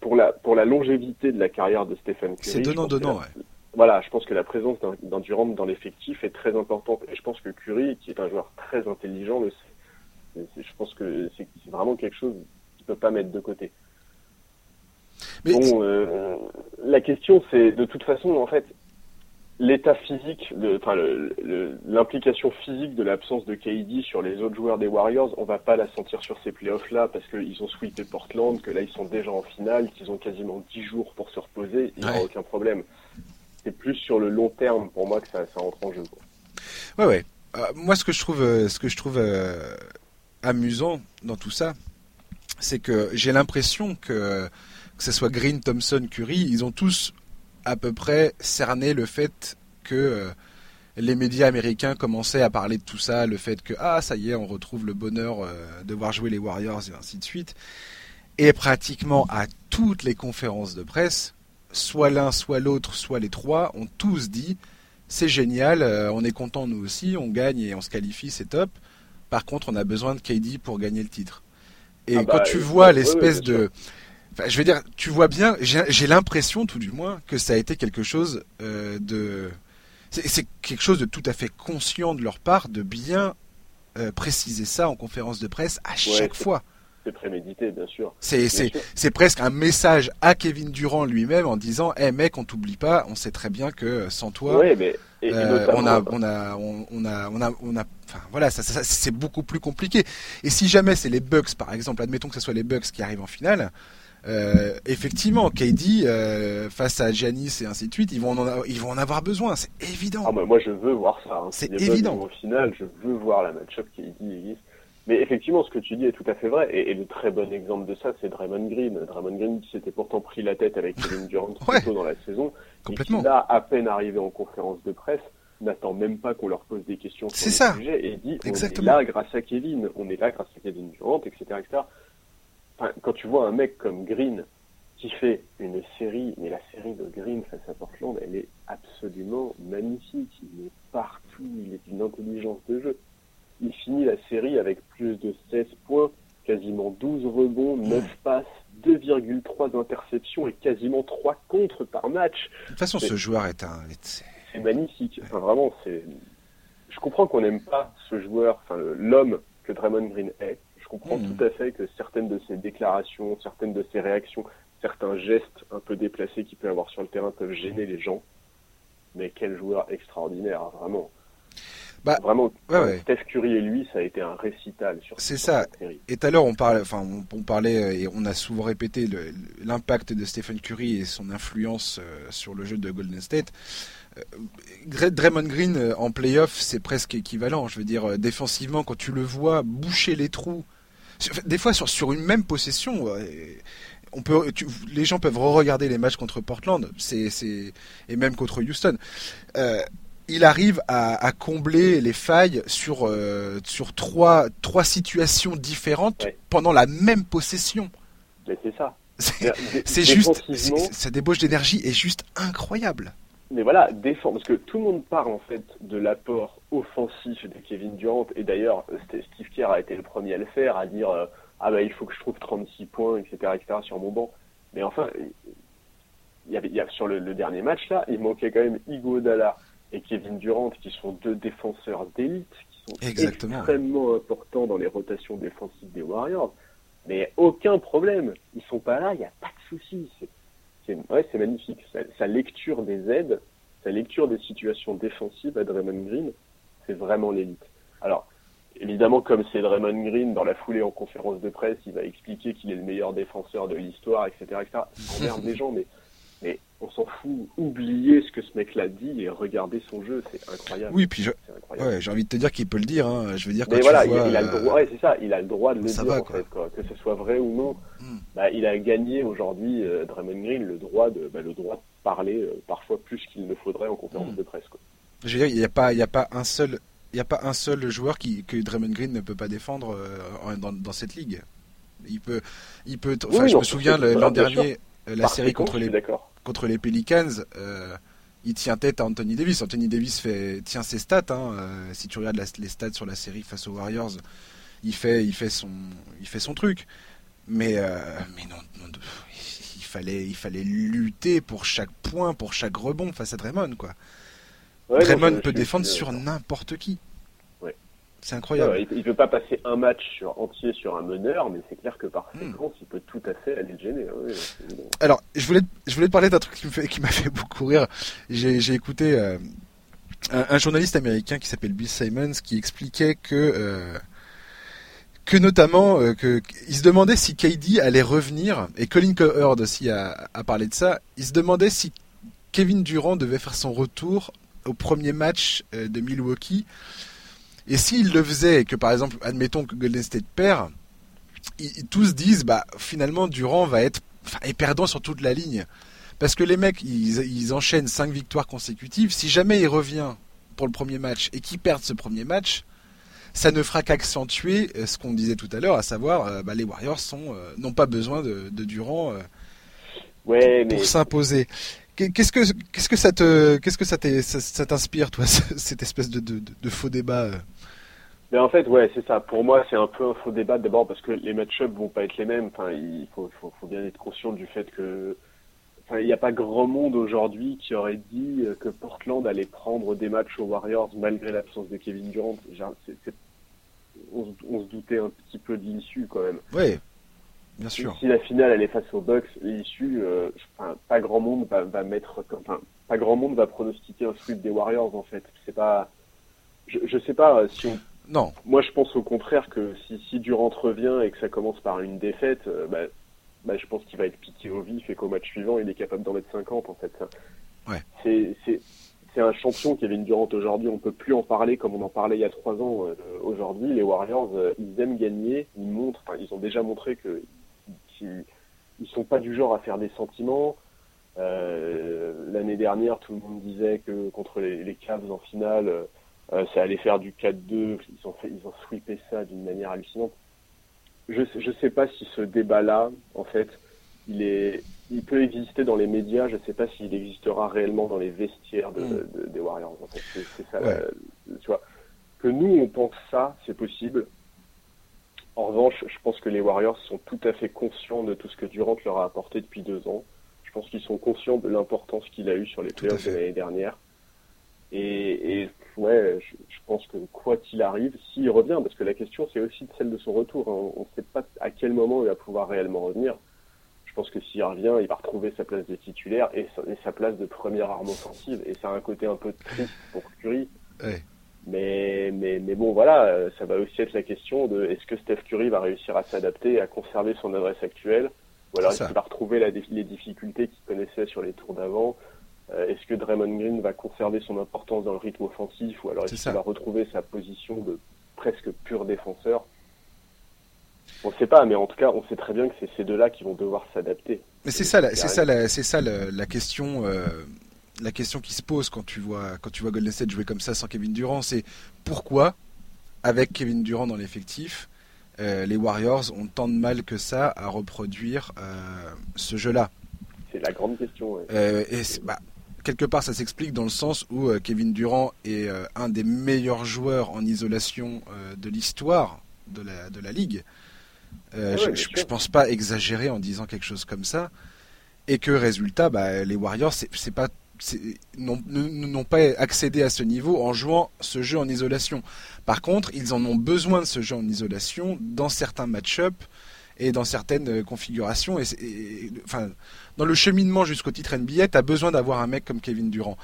Pour la, pour la longévité de la carrière de Stephen Curry.
C'est donnant-donnant, ouais.
Voilà, je pense que la présence d'un Durant dans l'effectif est très importante. Et je pense que Curry, qui est un joueur très intelligent, le sait. je pense que c'est vraiment quelque chose qu'il ne peut pas mettre de côté. bon, euh, la question c'est de toute façon en fait l'état physique, enfin l'implication physique de l'absence de KD sur les autres joueurs des Warriors, on va pas la sentir sur ces playoffs là parce qu'ils ont sweepé Portland, que là ils sont déjà en finale, qu'ils ont quasiment 10 jours pour se reposer, il n'y a aucun problème. C'est plus sur le long terme pour moi que ça, ça entre en jeu.
Ouais ouais. Euh, moi ce que je trouve, euh, ce que je trouve euh, amusant dans tout ça, c'est que j'ai l'impression que que ce soit Green, Thompson, Curry, ils ont tous à peu près cerné le fait que euh, les médias américains commençaient à parler de tout ça, le fait que ah ça y est, on retrouve le bonheur euh, de voir jouer les Warriors et ainsi de suite. Et pratiquement à toutes les conférences de presse, soit l'un, soit l'autre, soit les trois, ont tous dit c'est génial, euh, on est content nous aussi, on gagne et on se qualifie, c'est top. Par contre, on a besoin de KD pour gagner le titre. Et ah quand bah, tu vois l'espèce de je veux dire, tu vois bien, j'ai l'impression, tout du moins, que ça a été quelque chose euh, de. C'est quelque chose de tout à fait conscient de leur part de bien euh, préciser ça en conférence de presse à chaque fois.
C'est prémédité, bien sûr.
C'est presque un message à Kevin Durant lui-même en disant "Eh mec, on t'oublie pas, on sait très bien que sans toi,
mais,
euh, on, a, on, a, on, a, on a, on a, enfin voilà, ça, ça c'est beaucoup plus compliqué. Et si jamais c'est les Bucks, par exemple, admettons que ce soit les Bucks qui arrivent en finale, euh, effectivement, KD euh, face à Giannis et ainsi de suite, ils vont en, ils vont en avoir besoin, c'est évident.
Ah bah moi je veux voir ça. Hein.
C'est évident.
Au final, je veux voir la match-up KD et Mais effectivement, ce que tu dis est tout à fait vrai. Et, le très bon exemple de ça, c'est Draymond Green. Draymond Green qui s'était pourtant pris la tête avec Kevin Durant ouais. tôt dans la saison.
Complètement.
Et qui là, à peine arrivé en conférence de presse, n'attend même pas qu'on leur pose des questions sur le sujet et dit
Exactement.
on est là grâce à Kevin, on est là grâce à Kevin Durant, etc. etc. Quand tu vois un mec comme Green qui fait une série, mais la série de Green face à Portland, elle est absolument magnifique. Il est partout, il est une intelligence de jeu. Il finit la série avec plus de 16 points, quasiment 12 rebonds, 9 passes, 2,3 interceptions et quasiment 3 contres par match.
De toute façon, ce joueur est un.
C'est magnifique. Enfin, vraiment, c'est. Je comprends qu'on n'aime pas ce joueur, enfin, l'homme que Draymond Green est. Comprends hmm. tout à fait que certaines de ses déclarations, certaines de ses réactions, certains gestes un peu déplacés qu'il peut avoir sur le terrain peuvent gêner les gens. Mais quel joueur extraordinaire, hein, vraiment.
Bah,
Vraiment, Steph Curry et lui, ça a été un récital sur.
C'est ça. Et tout à l'heure, on parlait, enfin, on, parlait euh, et on a souvent répété l'impact de Stephen Curry et son influence euh, sur le jeu de Golden State. Euh, Draymond Green en playoff, c'est presque équivalent. Je veux dire, défensivement, quand tu le vois boucher les trous, des fois sur, sur une même possession, on peut, les gens peuvent re-regarder les matchs contre Portland, c'est, et même contre Houston. Euh, il arrive à, combler les failles sur euh, sur trois trois situations différentes pendant la même possession.
c'est ça.
C'est juste, sa débauche d'énergie est juste incroyable.
Mais voilà, défend, parce que tout le monde parle en fait de l'apport offensif de Kevin Durant, et d'ailleurs Steve Kerr a été le premier à le faire, à dire euh, ah bah il faut que je trouve 36 points, etc., etc. sur mon banc. Mais enfin, il y avait, il y a, sur le, dernier match là, il manquait quand même Dalla et Kevin Durant, qui sont deux défenseurs d'élite, qui sont extrêmement importants dans les rotations défensives des Warriors. Mais aucun problème, ils sont pas là, il n'y a pas de souci. C'est, ouais, c'est magnifique. Sa, lecture des aides, sa lecture des situations défensives à Draymond Green, c'est vraiment l'élite. Alors, Évidemment, comme c'est Draymond Green, dans la foulée en conférence de presse, il va expliquer qu'il est le meilleur défenseur de l'histoire, etc. etc. On emmerde les gens, mais, mais on s'en fout. Oubliez ce que ce mec-là dit et regardez son jeu, c'est incroyable.
Oui, puis j'ai envie de te dire qu'il peut le dire. Hein. Je veux dire,
mais voilà, il, a le euh, droit, c'est ça, il a le droit de le dire, en fait, que ce soit vrai ou non. Hmm. Bah, il a gagné aujourd'hui, euh, Draymond Green, le droit de, bah, le droit de parler euh, parfois plus qu'il ne faudrait en conférence hmm. de presse. Quoi.
Je veux dire, il n'y a pas, il y a pas un seul il n'y a pas un seul joueur qui, que Draymond Green ne peut pas défendre euh, dans, dans, cette ligue. Il peut, il peut. Enfin, je me souviens l'an dernier, la série contre les contre les Pelicans. Euh, il tient tête à Anthony Davis. Anthony Davis fait, tient ses stats. Hein, si tu regardes les stats sur la série face aux Warriors, il fait, il fait son, il fait son truc. Mais, mais non, il fallait, il fallait lutter pour chaque point, pour chaque rebond face à Draymond, quoi. Draymond peut défendre sur n'importe qui. C'est incroyable.
il ne peut pas passer un match sur, entier sur un meneur, mais c'est clair que par hmm. séquence, il peut tout à fait aller le gêner. Hein,
Alors, je voulais, je voulais te parler d'un truc qui m'a fait, beaucoup rire. J'ai écouté euh, un, journaliste américain qui s'appelle Bill Simons qui expliquait que euh, que notamment euh, que il se demandait si KD allait revenir et Colin Cowherd aussi a, a, parlé de ça. Il se demandait si Kevin Durant devait faire son retour au premier match euh, de Milwaukee et s'il le faisait et que par exemple admettons que Golden State perd, ils, tous disent bah finalement Durant va être est perdant sur toute la ligne parce que les mecs ils, ils enchaînent cinq victoires consécutives. Si jamais il revient pour le premier match et qu'ils perdent ce premier match, ça ne fera qu'accentuer euh, ce qu'on disait tout à l'heure, à savoir euh, bah, les Warriors sont euh, n'ont pas besoin de, Durant pour s'imposer. Qu'est-ce que qu'est-ce que ça te qu'est-ce que ça t'inspire toi cette espèce de, de, faux débat
mais en fait, ouais, c'est ça. Pour moi, c'est un peu un faux débat d'abord parce que les match-ups vont pas être les mêmes. Enfin, il faut, faut, faut bien être conscient du fait que il n'y a pas grand monde aujourd'hui qui aurait dit que Portland allait prendre des matchs aux Warriors malgré l'absence de Kevin Durant. on, se doutait un petit peu de l'issue quand même.
Oui, bien sûr.
Si la finale elle est face aux Bucks, l'issue, euh, pas grand monde va, mettre, enfin, pas grand monde va pronostiquer un sweep des Warriors en fait. C'est pas, je, je sais pas si on
non.
Moi, je pense au contraire que si, si Durant revient et que ça commence par une défaite, euh, bah, bah, je pense qu'il va être piqué au vif et qu'au match suivant, il est capable d'en mettre 50 en fait.
Ouais.
C'est, c'est, c'est un champion Kevin Durant aujourd'hui. On peut plus en parler comme on en parlait il y a trois ans. Euh, aujourd'hui, les Warriors, euh, ils aiment gagner. Ils montrent, enfin, ils ont déjà montré que qu'ils, ils sont pas du genre à faire des sentiments. Euh, l'année dernière, tout le monde disait que contre les, les Cavs en finale, euh, ça allait faire du 4-2. Ils ont fait, ils ont sweepé ça d'une manière hallucinante je ne sais pas si ce débat-là, en fait, il est, il peut exister dans les médias. Je ne sais pas s'il existera réellement dans les vestiaires de, mm. des Warriors. En fait, c'est ça. tu vois, que nous on pense ça, c'est possible. En revanche, je pense que les Warriors sont tout à fait conscients de tout ce que Durant leur a apporté depuis deux ans. Je pense qu'ils sont conscients de l'importance qu'il a eu sur les playoffs de l'année dernière. Et, et ouais, je, pense que quoi qu'il arrive, s'il revient, parce que la question c'est aussi celle de son retour, hein. on ne sait pas à quel moment il va pouvoir réellement revenir. Je pense que s'il revient, il va retrouver sa place de titulaire et sa, place de première arme offensive. Et ça a un côté un peu triste pour Curry. Mais, mais, mais bon, voilà, ça va aussi être la question de est-ce que Steph Curry va réussir à s'adapter à conserver son adresse actuelle Ou alors est-ce qu'il va retrouver les difficultés qu'il connaissait sur les tours d'avant euh, est-ce que Draymond Green va conserver son importance dans le rythme offensif ou alors est-ce qu'il va retrouver sa position de presque pur défenseur? On ne sait pas, mais en tout cas, on sait très bien que c'est ces deux-là qui vont devoir s'adapter.
Mais c'est ça, c'est ça, c'est ça la, question, euh, la question qui se pose quand tu vois quand tu vois Golden State jouer comme ça sans Kevin Durant, c'est pourquoi avec Kevin Durant dans l'effectif, euh, les Warriors ont tant de mal que ça à reproduire ce jeu-là?
C'est la grande question.
et bah, quelque part ça s'explique dans le sens où euh, Kevin Durant est euh, un des meilleurs joueurs en isolation euh, de l'histoire de la, de la ligue. Ah je, ne pense pas exagérer en disant quelque chose comme ça. Et que résultat, bah, les Warriors, c'est pas n'ont pas accédé à ce niveau en jouant ce jeu en isolation. Par contre, ils en ont besoin de ce jeu en isolation dans certains match-ups et dans certaines configurations. Et, enfin, dans le cheminement jusqu'au titre NBA, tu as besoin d'avoir un mec comme Kevin Durant.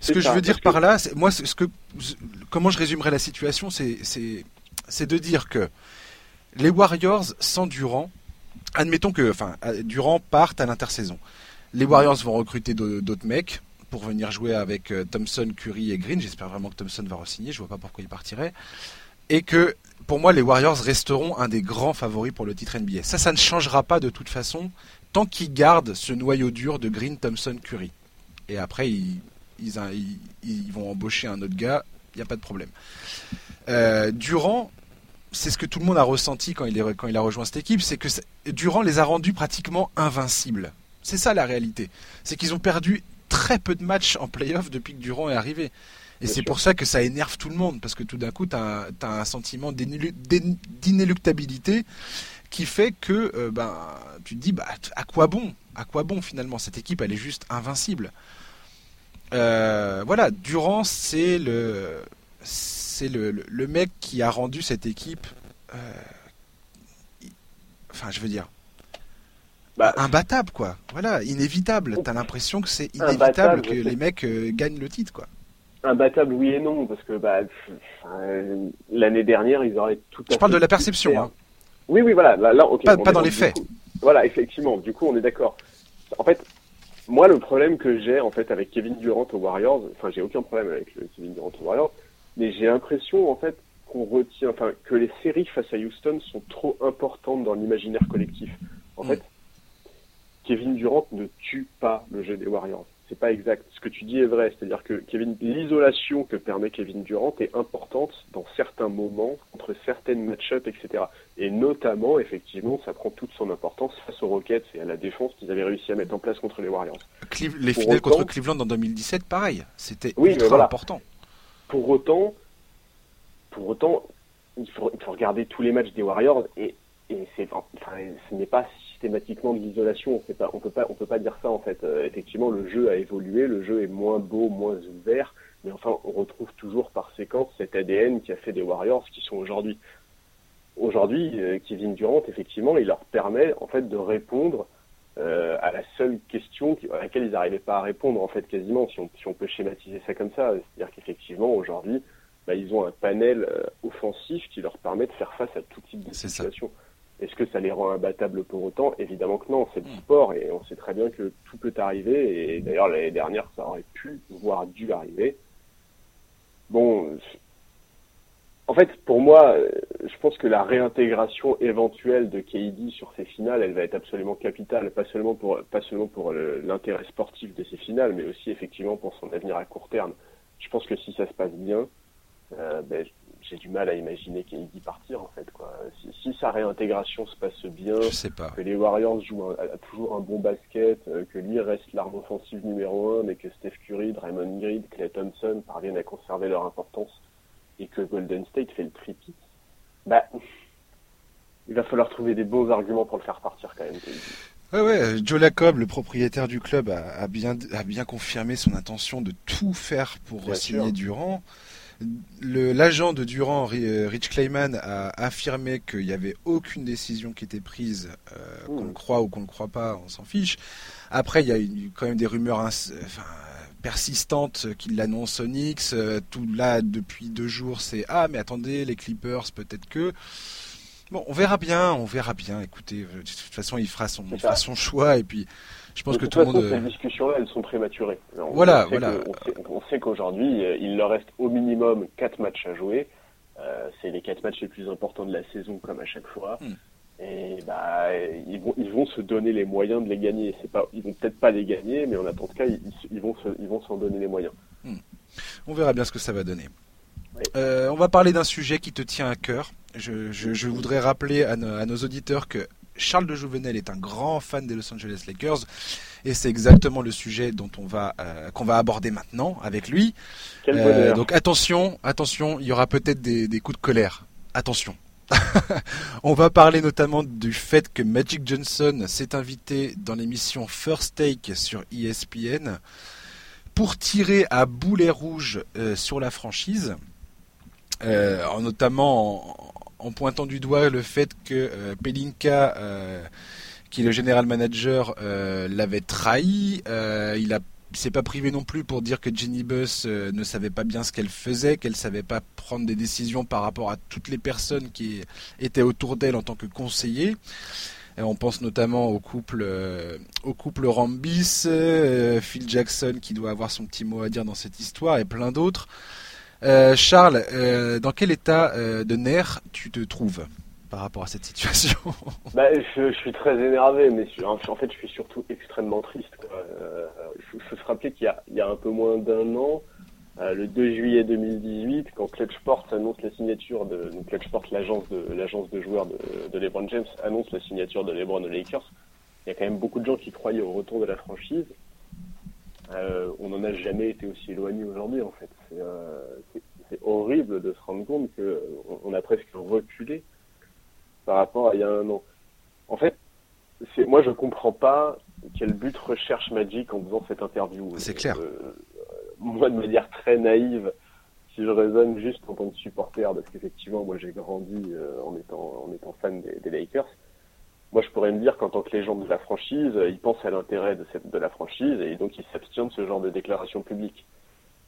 Ce que je veux dire par là, moi, ce que, comment je résumerais la situation, c'est de dire que les Warriors sans Durant, admettons que, enfin, Durant parte à l'intersaison. Les Warriors vont recruter d'autres mecs pour venir jouer avec euh, Thompson, Curry et Green. J'espère vraiment que Thompson va re-signer. Je vois pas pourquoi il partirait. Et que pour moi, les Warriors resteront un des grands favoris pour le titre NBA. Ça, ça ne changera pas de toute façon tant qu'ils gardent ce noyau dur de Green, Thompson, Curry. Et après, ils, vont embaucher un autre gars, il n'y a pas de problème. Euh, Durant, c'est ce que tout le monde a ressenti quand il, quand il a rejoint cette équipe, c'est que Durant les a rendus pratiquement invincibles. C'est ça la réalité. C'est qu'ils ont perdu très peu de matchs en playoff depuis que Durant est arrivé. Et c'est pour ça que ça énerve tout le monde, parce que tout d'un coup, tu as, un sentiment d'inéluctabilité qui fait que euh, ben, tu te dis bah, à quoi bon? À quoi bon finalement? Cette équipe, elle est juste invincible. Euh, voilà, Durant, c'est le c'est le, le, mec qui a rendu cette équipe. Enfin, je veux dire. Bah, imbattable, quoi. Voilà, inévitable. T'as l'impression que c'est inévitable que les mecs gagnent le titre, quoi.
Imbattable, oui et non, parce que bah, l'année dernière, ils auraient tout
à Je parle de la perception. Hein.
Oui, oui, voilà. Là,
pas, dans les faits.
voilà, effectivement. Du coup, on est d'accord. En fait, moi, le problème que j'ai en fait avec Kevin Durant aux Warriors, enfin, j'ai aucun problème avec Kevin Durant aux Warriors, mais j'ai l'impression en fait qu'on retient, enfin, que les séries face à Houston sont trop importantes dans l'imaginaire collectif. En mm. fait, Kevin Durant ne tue pas le jeu des Warriors c'est pas exact. Ce que tu dis est vrai, c'est-à-dire que Kevin, l'isolation que permet Kevin Durant est importante dans certains moments, entre certaines match-ups, etc. Et notamment, effectivement, ça prend toute son importance face aux Rockets et à la défense qu'ils avaient réussi à mettre en place contre les Warriors.
les finales contre Cleveland en 2017, pareil, c'était oui, ultra important.
Pour autant, pour autant, il faut, il faut regarder tous les matchs des Warriors et, et c'est, enfin, ce n'est pas systématiquement de l'isolation. On on peut pas, on peut pas dire ça en fait. Euh, effectivement, le jeu a évolué, le jeu est moins beau, moins ouvert, mais enfin, on retrouve toujours par séquence cet ADN qui a fait des Warriors qui sont aujourd'hui. Aujourd'hui, euh, Kevin Durant, effectivement, il leur permet en fait de répondre euh, à la seule question à laquelle ils n'arrivaient pas à répondre en fait quasiment, si on, si on peut schématiser ça comme ça. C'est-à-dire qu'effectivement, aujourd'hui, bah, ils ont un panel offensif qui leur permet de faire face à tout type de situation. Est-ce que ça les rend imbattables pour autant? Évidemment que non, c'est hmm. sport et on sait très bien que tout peut arriver et d'ailleurs l'année dernière ça aurait pu, voire dû arriver. Bon, en fait pour moi, je pense que la réintégration éventuelle de KD sur ces finales, elle va être absolument capitale, pas seulement pour, pas seulement pour l'intérêt sportif de ces finales, mais aussi effectivement pour son avenir à court terme. Je pense que si ça se passe bien, euh, ben, j'ai du mal à imaginer dit partir en fait quoi. Si, sa réintégration se passe bien, que les Warriors jouent toujours un bon basket, euh, que lui reste l'arme offensive numéro un, mais que Steph Curry, Draymond Green, Clay Thompson parviennent à conserver leur importance et que Golden State fait le tripi, bah il va falloir trouver des beaux arguments pour le faire partir quand même.
Ouais, ouais, Joe Lacob, le propriétaire du club, a, bien, a bien confirmé son intention de tout faire pour signer Durant l'agent de Durand, euh, Rich Clayman, a affirmé qu'il n'y avait aucune décision qui était prise, euh, qu'on le croit ou qu'on ne le croit pas, on s'en fiche. Après, il y a eu quand même des rumeurs persistantes qui l'annoncent Onyx. Euh, tout là, depuis deux jours, c'est Ah, mais attendez, les Clippers, peut-être que. Bon, on verra bien, on verra bien. Écoutez, de toute façon, il fera son, il fera son choix et puis je pense que tout le monde.
Ces discussions-là, elles sont prématurées.
voilà, voilà.
on sait, qu'aujourd'hui, euh, il leur reste au minimum 4 matchs à jouer. Euh, c'est les 4 matchs les plus importants de la saison, comme à chaque fois. Hmm. Et bah, ils vont, ils vont se donner les moyens de les gagner. C'est pas, ils vont peut-être pas les gagner, mais en attendant cas, ils, ils vont, ils vont s'en donner les moyens. Hmm.
On verra bien ce que ça va donner. Euh, on va parler d'un sujet qui te tient à cœur. Je, je, je voudrais rappeler à, à, nos auditeurs que Charles de Jouvenel est un grand fan des Los Angeles Lakers et c'est exactement le sujet dont on va euh, qu'on va aborder maintenant avec lui.
Euh,
donc attention, attention, il y aura peut-être des, coups de colère. Attention. on va parler notamment du fait que Magic Johnson s'est invité dans l'émission First Take sur ESPN pour tirer à boulet rouge euh, sur la franchise, notamment en pointant du doigt le fait que euh, Pelinka, euh, qui est le général manager, euh, l'avait trahi. il a s'est pas privé non plus pour dire que Jenny Buss ne savait pas bien ce qu'elle faisait, qu'elle savait pas prendre des décisions par rapport à toutes les personnes qui étaient autour d'elle en tant que conseiller. on pense notamment au couple, au couple Rambis, Phil Jackson qui doit avoir son petit mot à dire dans cette histoire et plein d'autres. Euh, Charles, euh, dans quel état euh, de nerfs tu te trouves par rapport à cette situation?
Bah, je, suis très énervé, mais en fait, je suis surtout extrêmement triste. Il faut, se rappeler qu'il y, a un peu moins d'un an, le 2 juillet 2018, quand Clutchport annonce la signature de Clutchport, l'agence de joueurs de, LeBron James, annonce la signature de LeBron aux Lakers. Il y a quand même beaucoup de gens qui croyaient au retour de la franchise. On n'en a jamais été aussi éloigné aujourd'hui, en fait. Euh, c'est horrible de se rendre compte qu'on on a presque reculé par rapport à il y a un an. En fait, moi je comprends pas quel but recherche Magic en faisant cette interview.
C'est clair.
Euh, moi, de manière très naïve, si je raisonne juste en tant que supporter, parce qu'effectivement, moi j'ai grandi en, étant, en étant fan des, Lakers, moi je pourrais me dire qu'en tant que légende de la franchise, il pense à l'intérêt de, cette, de la franchise et donc il s'abstient de ce genre de déclaration publique.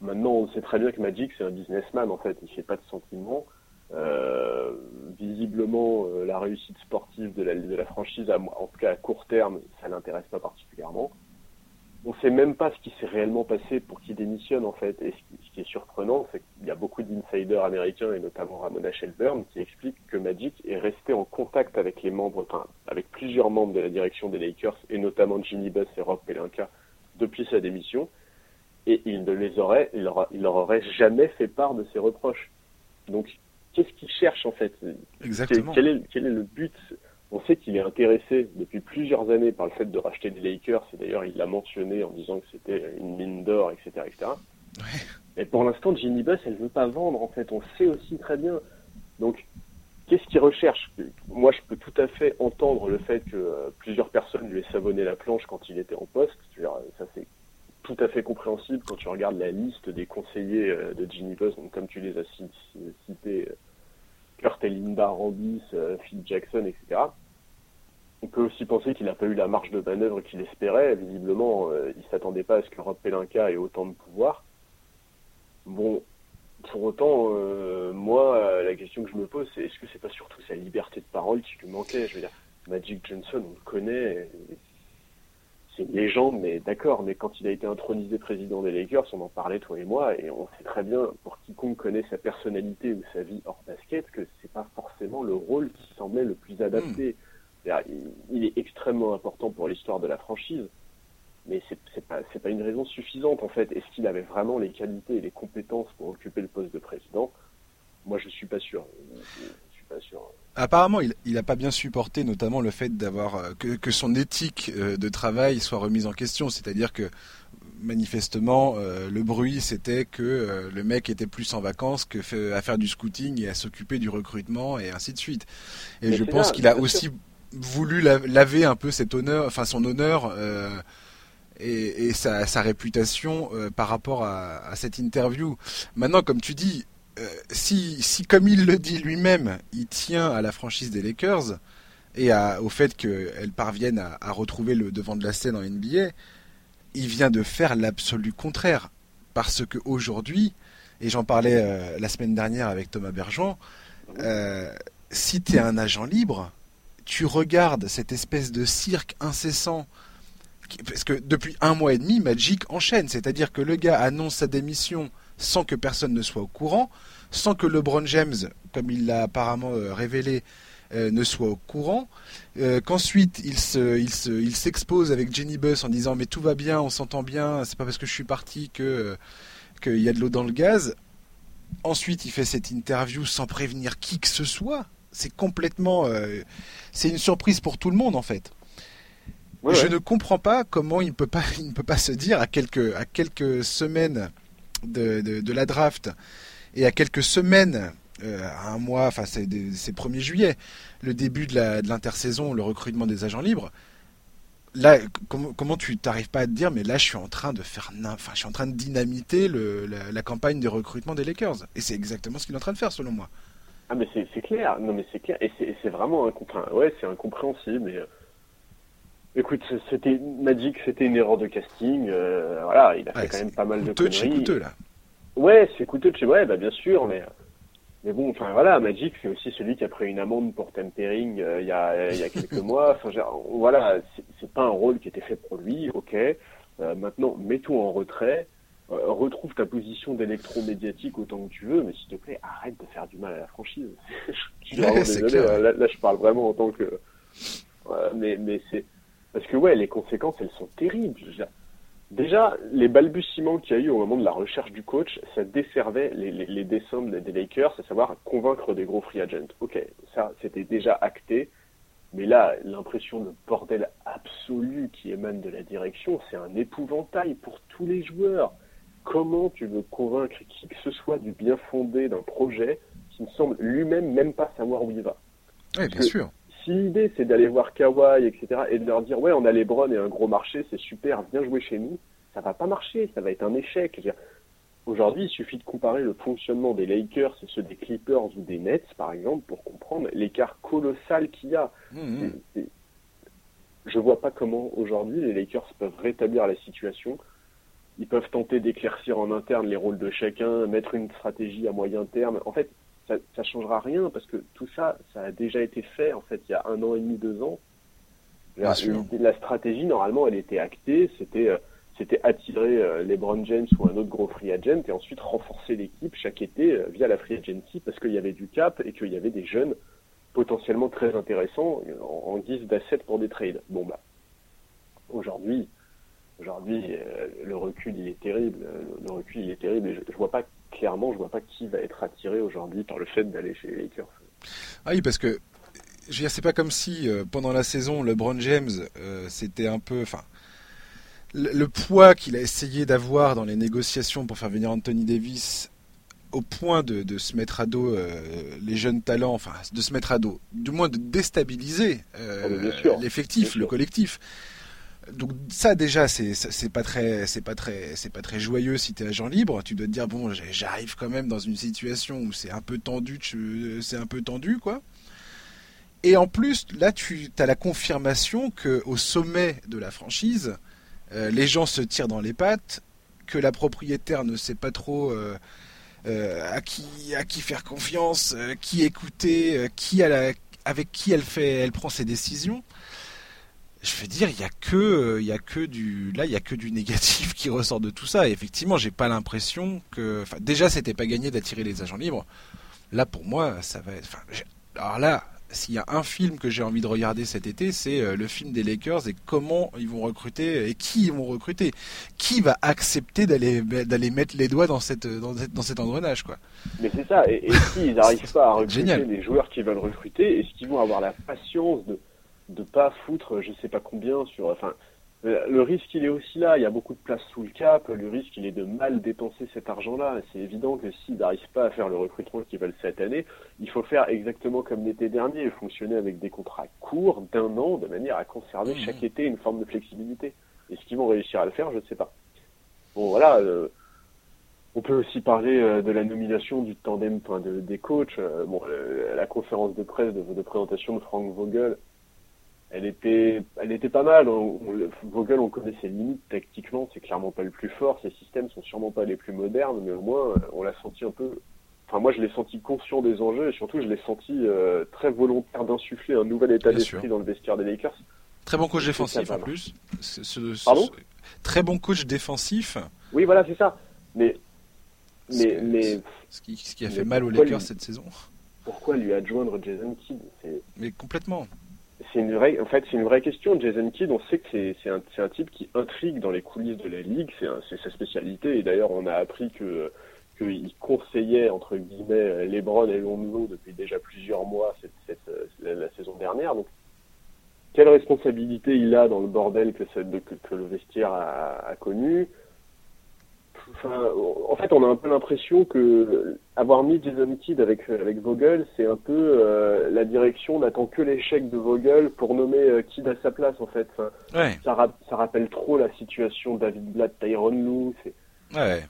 Maintenant, on sait très bien que Magic, c'est un businessman, en fait. Il fait pas de sentiments. Euh, visiblement, euh, la réussite sportive de la, franchise, en tout cas à court terme, ça l'intéresse pas particulièrement. On sait même pas ce qui s'est réellement passé pour qu'il démissionne, en fait. Et ce qui, est surprenant, c'est qu'il y a beaucoup d'insiders américains, et notamment Ramona Shelburne, qui expliquent que Magic est resté en contact avec les membres, avec plusieurs membres de la direction des Lakers, et notamment Jimmy Buss et Rob Pelinka, depuis sa démission et il ne les aurait, il leur, il leur aurait jamais fait part de ses reproches. Donc, qu'est-ce qu'il cherche en fait?
Exactement.
Quel est, quel est le but? On sait qu'il est intéressé depuis plusieurs années par le fait de racheter les Lakers, et d'ailleurs il l'a mentionné en disant que c'était une mine d'or, etc., etc. Ouais. Mais pour l'instant, Ginny Buss, elle veut pas vendre en fait. On sait aussi très bien. Donc, qu'est-ce qu'il recherche? Moi, je peux tout à fait entendre le fait que euh, plusieurs personnes lui aient savonné la planche quand il était en poste. Ça, c'est tout à fait compréhensible quand tu regardes la liste des conseillers euh, de Ginny Boss, donc comme tu les as cités, euh, Kurt et Linda Rambis, euh, Phil Jackson, etc. On peut aussi penser qu'il n'a pas eu la marge de manœuvre qu'il espérait. Visiblement, il il s'attendait pas à ce que Rob Pelinka ait autant de pouvoir. Bon, pour autant, moi, la question que je me pose, c'est est-ce que c'est pas surtout sa liberté de parole qui lui manquait? Je veux dire, Magic Johnson, on le connaît, c'est une légende, mais d'accord, mais quand il a été intronisé président des Lakers, on en parlait toi et moi, et on sait très bien, pour quiconque connaît sa personnalité ou sa vie hors basket, que c'est pas forcément le rôle qui semblait le plus adapté. Hmm. Il est extrêmement important pour l'histoire de la franchise, mais c'est pas pas une raison suffisante en fait. Est-ce qu'il avait vraiment les qualités et les compétences pour occuper le poste de président? Moi, je suis pas sûr. Je suis pas sûr.
Apparemment, il n'a pas bien supporté notamment le fait d'avoir euh, que, son éthique euh, de travail soit remise en question. C'est-à-dire que manifestement, euh, le bruit, c'était que le mec était plus en vacances que à faire du scouting et à s'occuper du recrutement et ainsi de suite. Et je pense qu'il a aussi voulu laver un peu cet honneur, enfin son honneur et, sa, réputation par rapport à, à, cette interview. Maintenant, comme tu dis, euh, si, si, comme il le dit lui-même, il tient à la franchise des Lakers et au fait qu'elle parvienne à, retrouver le devant de la scène en NBA, il vient de faire l'absolu contraire. Parce qu'aujourd'hui, et j'en parlais euh, la semaine dernière avec Thomas Bergeon, euh, si tu es un agent libre, tu regardes cette espèce de cirque incessant parce que depuis un mois et demi, Magic enchaîne. C'est-à-dire que le gars annonce sa démission sans que personne ne soit au courant, sans que LeBron James, comme il l'a apparemment euh, révélé, euh, ne soit au courant, euh, qu'ensuite il se, il se, il s'expose avec Jenny Buss en disant mais tout va bien, on s'entend bien, c'est pas parce que je suis parti que qu'il y a de l'eau dans le gaz. Ensuite, il fait cette interview sans prévenir qui que ce soit. C'est complètement, c'est une surprise pour tout le monde en fait. je ne comprends pas comment il peut pas, il ne peut pas se dire à quelques, à quelques semaines de, la draft. Et à quelques semaines, euh, à un mois, enfin c'est, 1er juillet, le début de, l'intersaison, le recrutement des agents libres, là, comment, tu t'arrives pas à te dire, mais là je suis en train de faire, enfin je suis en train de dynamiter la, campagne de recrutement des Lakers, et c'est exactement ce qu'il est en train de faire selon moi.
Ah mais c'est, clair, non mais c'est clair, et c'est, vraiment incompréhensible, ouais incompréhensible, euh, Écoute, c'était Magic, c'était une erreur de casting. Euh, voilà, il a fait quand même pas mal de conneries. C'est
coûteux là.
Ouais, c'est coûteux de chez ouais, bah bien sûr, mais mais bon, enfin voilà, Magic c'est aussi celui qui a pris une amende pour tempering euh, il y a il y a quelques mois. Enfin voilà, c'est pas un rôle qui était fait pour lui. Ok. Euh, maintenant, mets-toi en retrait. retrouve ta position d'électromédiatique autant que tu veux, mais s'il te plaît, arrête de faire du mal à la franchise. je suis vraiment désolé. Là, là, je parle vraiment en tant que. mais mais c'est parce que ouais, les conséquences, elles sont terribles. déjà, les balbutiements qu'il y a eu au moment de la recherche du coach, ça desservait les, les, les des Lakers, à savoir convaincre des gros free agents. Ok, ça, c'était déjà acté. Mais là, l'impression de bordel absolu qui émane de la direction, c'est un épouvantail pour tous les joueurs. Comment tu veux convaincre qui que ce soit du bien fondé d'un projet qui ne semble lui-même même pas savoir où il va?
Oui, bien sûr
si l'idée c'est d'aller voir Kawhi, etc., et de leur dire ouais on a les Lebron et un gros marché, c'est super, viens jouer chez nous, ça va pas marcher, ça va être un échec. Aujourd'hui, il suffit de comparer le fonctionnement des Lakers et ceux des Clippers ou des Nets, par exemple, pour comprendre l'écart colossal qu'il y a. Mmh, mmh. Je vois pas comment aujourd'hui les Lakers peuvent rétablir la situation. Ils peuvent tenter d'éclaircir en interne les rôles de chacun, mettre une stratégie à moyen terme. En fait, ça, ça changera rien parce que tout ça, ça a déjà été fait en fait il y a un an et demi, deux ans. La, la stratégie normalement, elle était actée. C'était euh, c'était attirer euh, LeBron James ou un autre gros free agent et ensuite renforcer l'équipe chaque été euh, via la free agency parce qu'il y avait du cap et qu'il y avait des jeunes potentiellement très intéressants en, guise d'assets pour des trades. Bon bah aujourd'hui, aujourd'hui le recul il est terrible, le, recul il est terrible et je, je vois pas clairement, je vois pas qui va être attiré aujourd'hui par le fait d'aller chez les Lakers.
Ah oui, parce que je veux dire, c'est pas comme si euh, pendant la saison, LeBron James, euh, c'était un peu, enfin, le, poids qu'il a essayé d'avoir dans les négociations pour faire venir Anthony Davis, au point de, se mettre à dos euh, les jeunes talents, enfin, de se mettre à dos, du moins de déstabiliser ah, l'effectif, le collectif donc ça déjà c'est pas très c'est pas très c'est pas très joyeux si t'es agent libre. Tu dois te dire bon j'arrive quand même dans une situation où c'est un peu tendu c'est un peu tendu quoi. Et en plus là tu as la confirmation que au sommet de la franchise euh, les gens se tirent dans les pattes que la propriétaire ne sait pas trop euh, euh, à qui à qui faire confiance qui écouter qui avec qui elle fait elle prend ses décisions je veux dire, il y a que, il y a que du, là, il y a que du négatif qui ressort de tout ça. Et effectivement, j'ai pas l'impression que, enfin, déjà, c'était pas gagné d'attirer les agents libres. Là, pour moi, ça va être, alors là, s'il y a un film que j'ai envie de regarder cet été, c'est euh, le film des Lakers et comment ils vont recruter et qui ils vont recruter. Qui va accepter d'aller d'aller mettre les doigts dans cette dans, dans cet engrenage quoi.
Mais c'est ça. Et, et s'ils n'arrivent pas à recruter les joueurs qu'ils veulent recruter, est-ce qu'ils vont avoir la patience de de pas foutre je sais pas combien sur enfin le risque il est aussi là, il y a beaucoup de place sous le cap, le risque il est de mal dépenser cet argent-là. C'est évident que s'ils n'arrivent pas à faire le recrutement qu'ils veulent cette année, il faut faire exactement comme l'été dernier, fonctionner avec des contrats courts d'un an de manière à conserver mmh. chaque été une forme de flexibilité. Est-ce qu'ils vont réussir à le faire? Je ne sais pas. Bon voilà, euh, on peut aussi parler euh, de la nomination du tandem de, des coachs. Euh, bon, la conférence de presse de, de présentation de Frank Vogel, elle était, elle était pas mal. On, Vogel, on connaît ses limites tactiquement, c'est clairement pas le plus fort. Ses systèmes sont sûrement pas les plus modernes, mais au moins, on l'a senti un peu. Enfin, moi, je l'ai senti conscient des enjeux et surtout, je l'ai senti euh, très volontaire d'insuffler un nouvel état d'esprit dans le vestiaire des Lakers.
Très bon coach défensif en plus. Très bon coach défensif.
Oui, voilà, c'est ça. Mais, mais, mais
ce qui, ce qui a fait mal aux Lakers cette saison.
Pourquoi lui adjoindre Jason Kidd?
Mais complètement
c'est une vraie, en fait, c'est une vraie question. Jason Kidd, on sait que c'est un, type qui intrigue dans les coulisses de la ligue, c'est sa spécialité. Et d'ailleurs, on a appris que qu'il conseillait entre guillemets LeBron et Lonzo depuis déjà plusieurs mois cette, la, saison dernière. Quelle responsabilité il a dans le bordel que, le vestiaire a connu? En fait, on a un peu l'impression que avoir mis Jason Kidd avec avec Vogel, c'est un peu euh, la direction n'attend que l'échec de Vogel pour nommer euh, Kidd à sa place. En fait, ça, ça rappelle trop la situation David Blatt, Tyron Lue.
Ouais.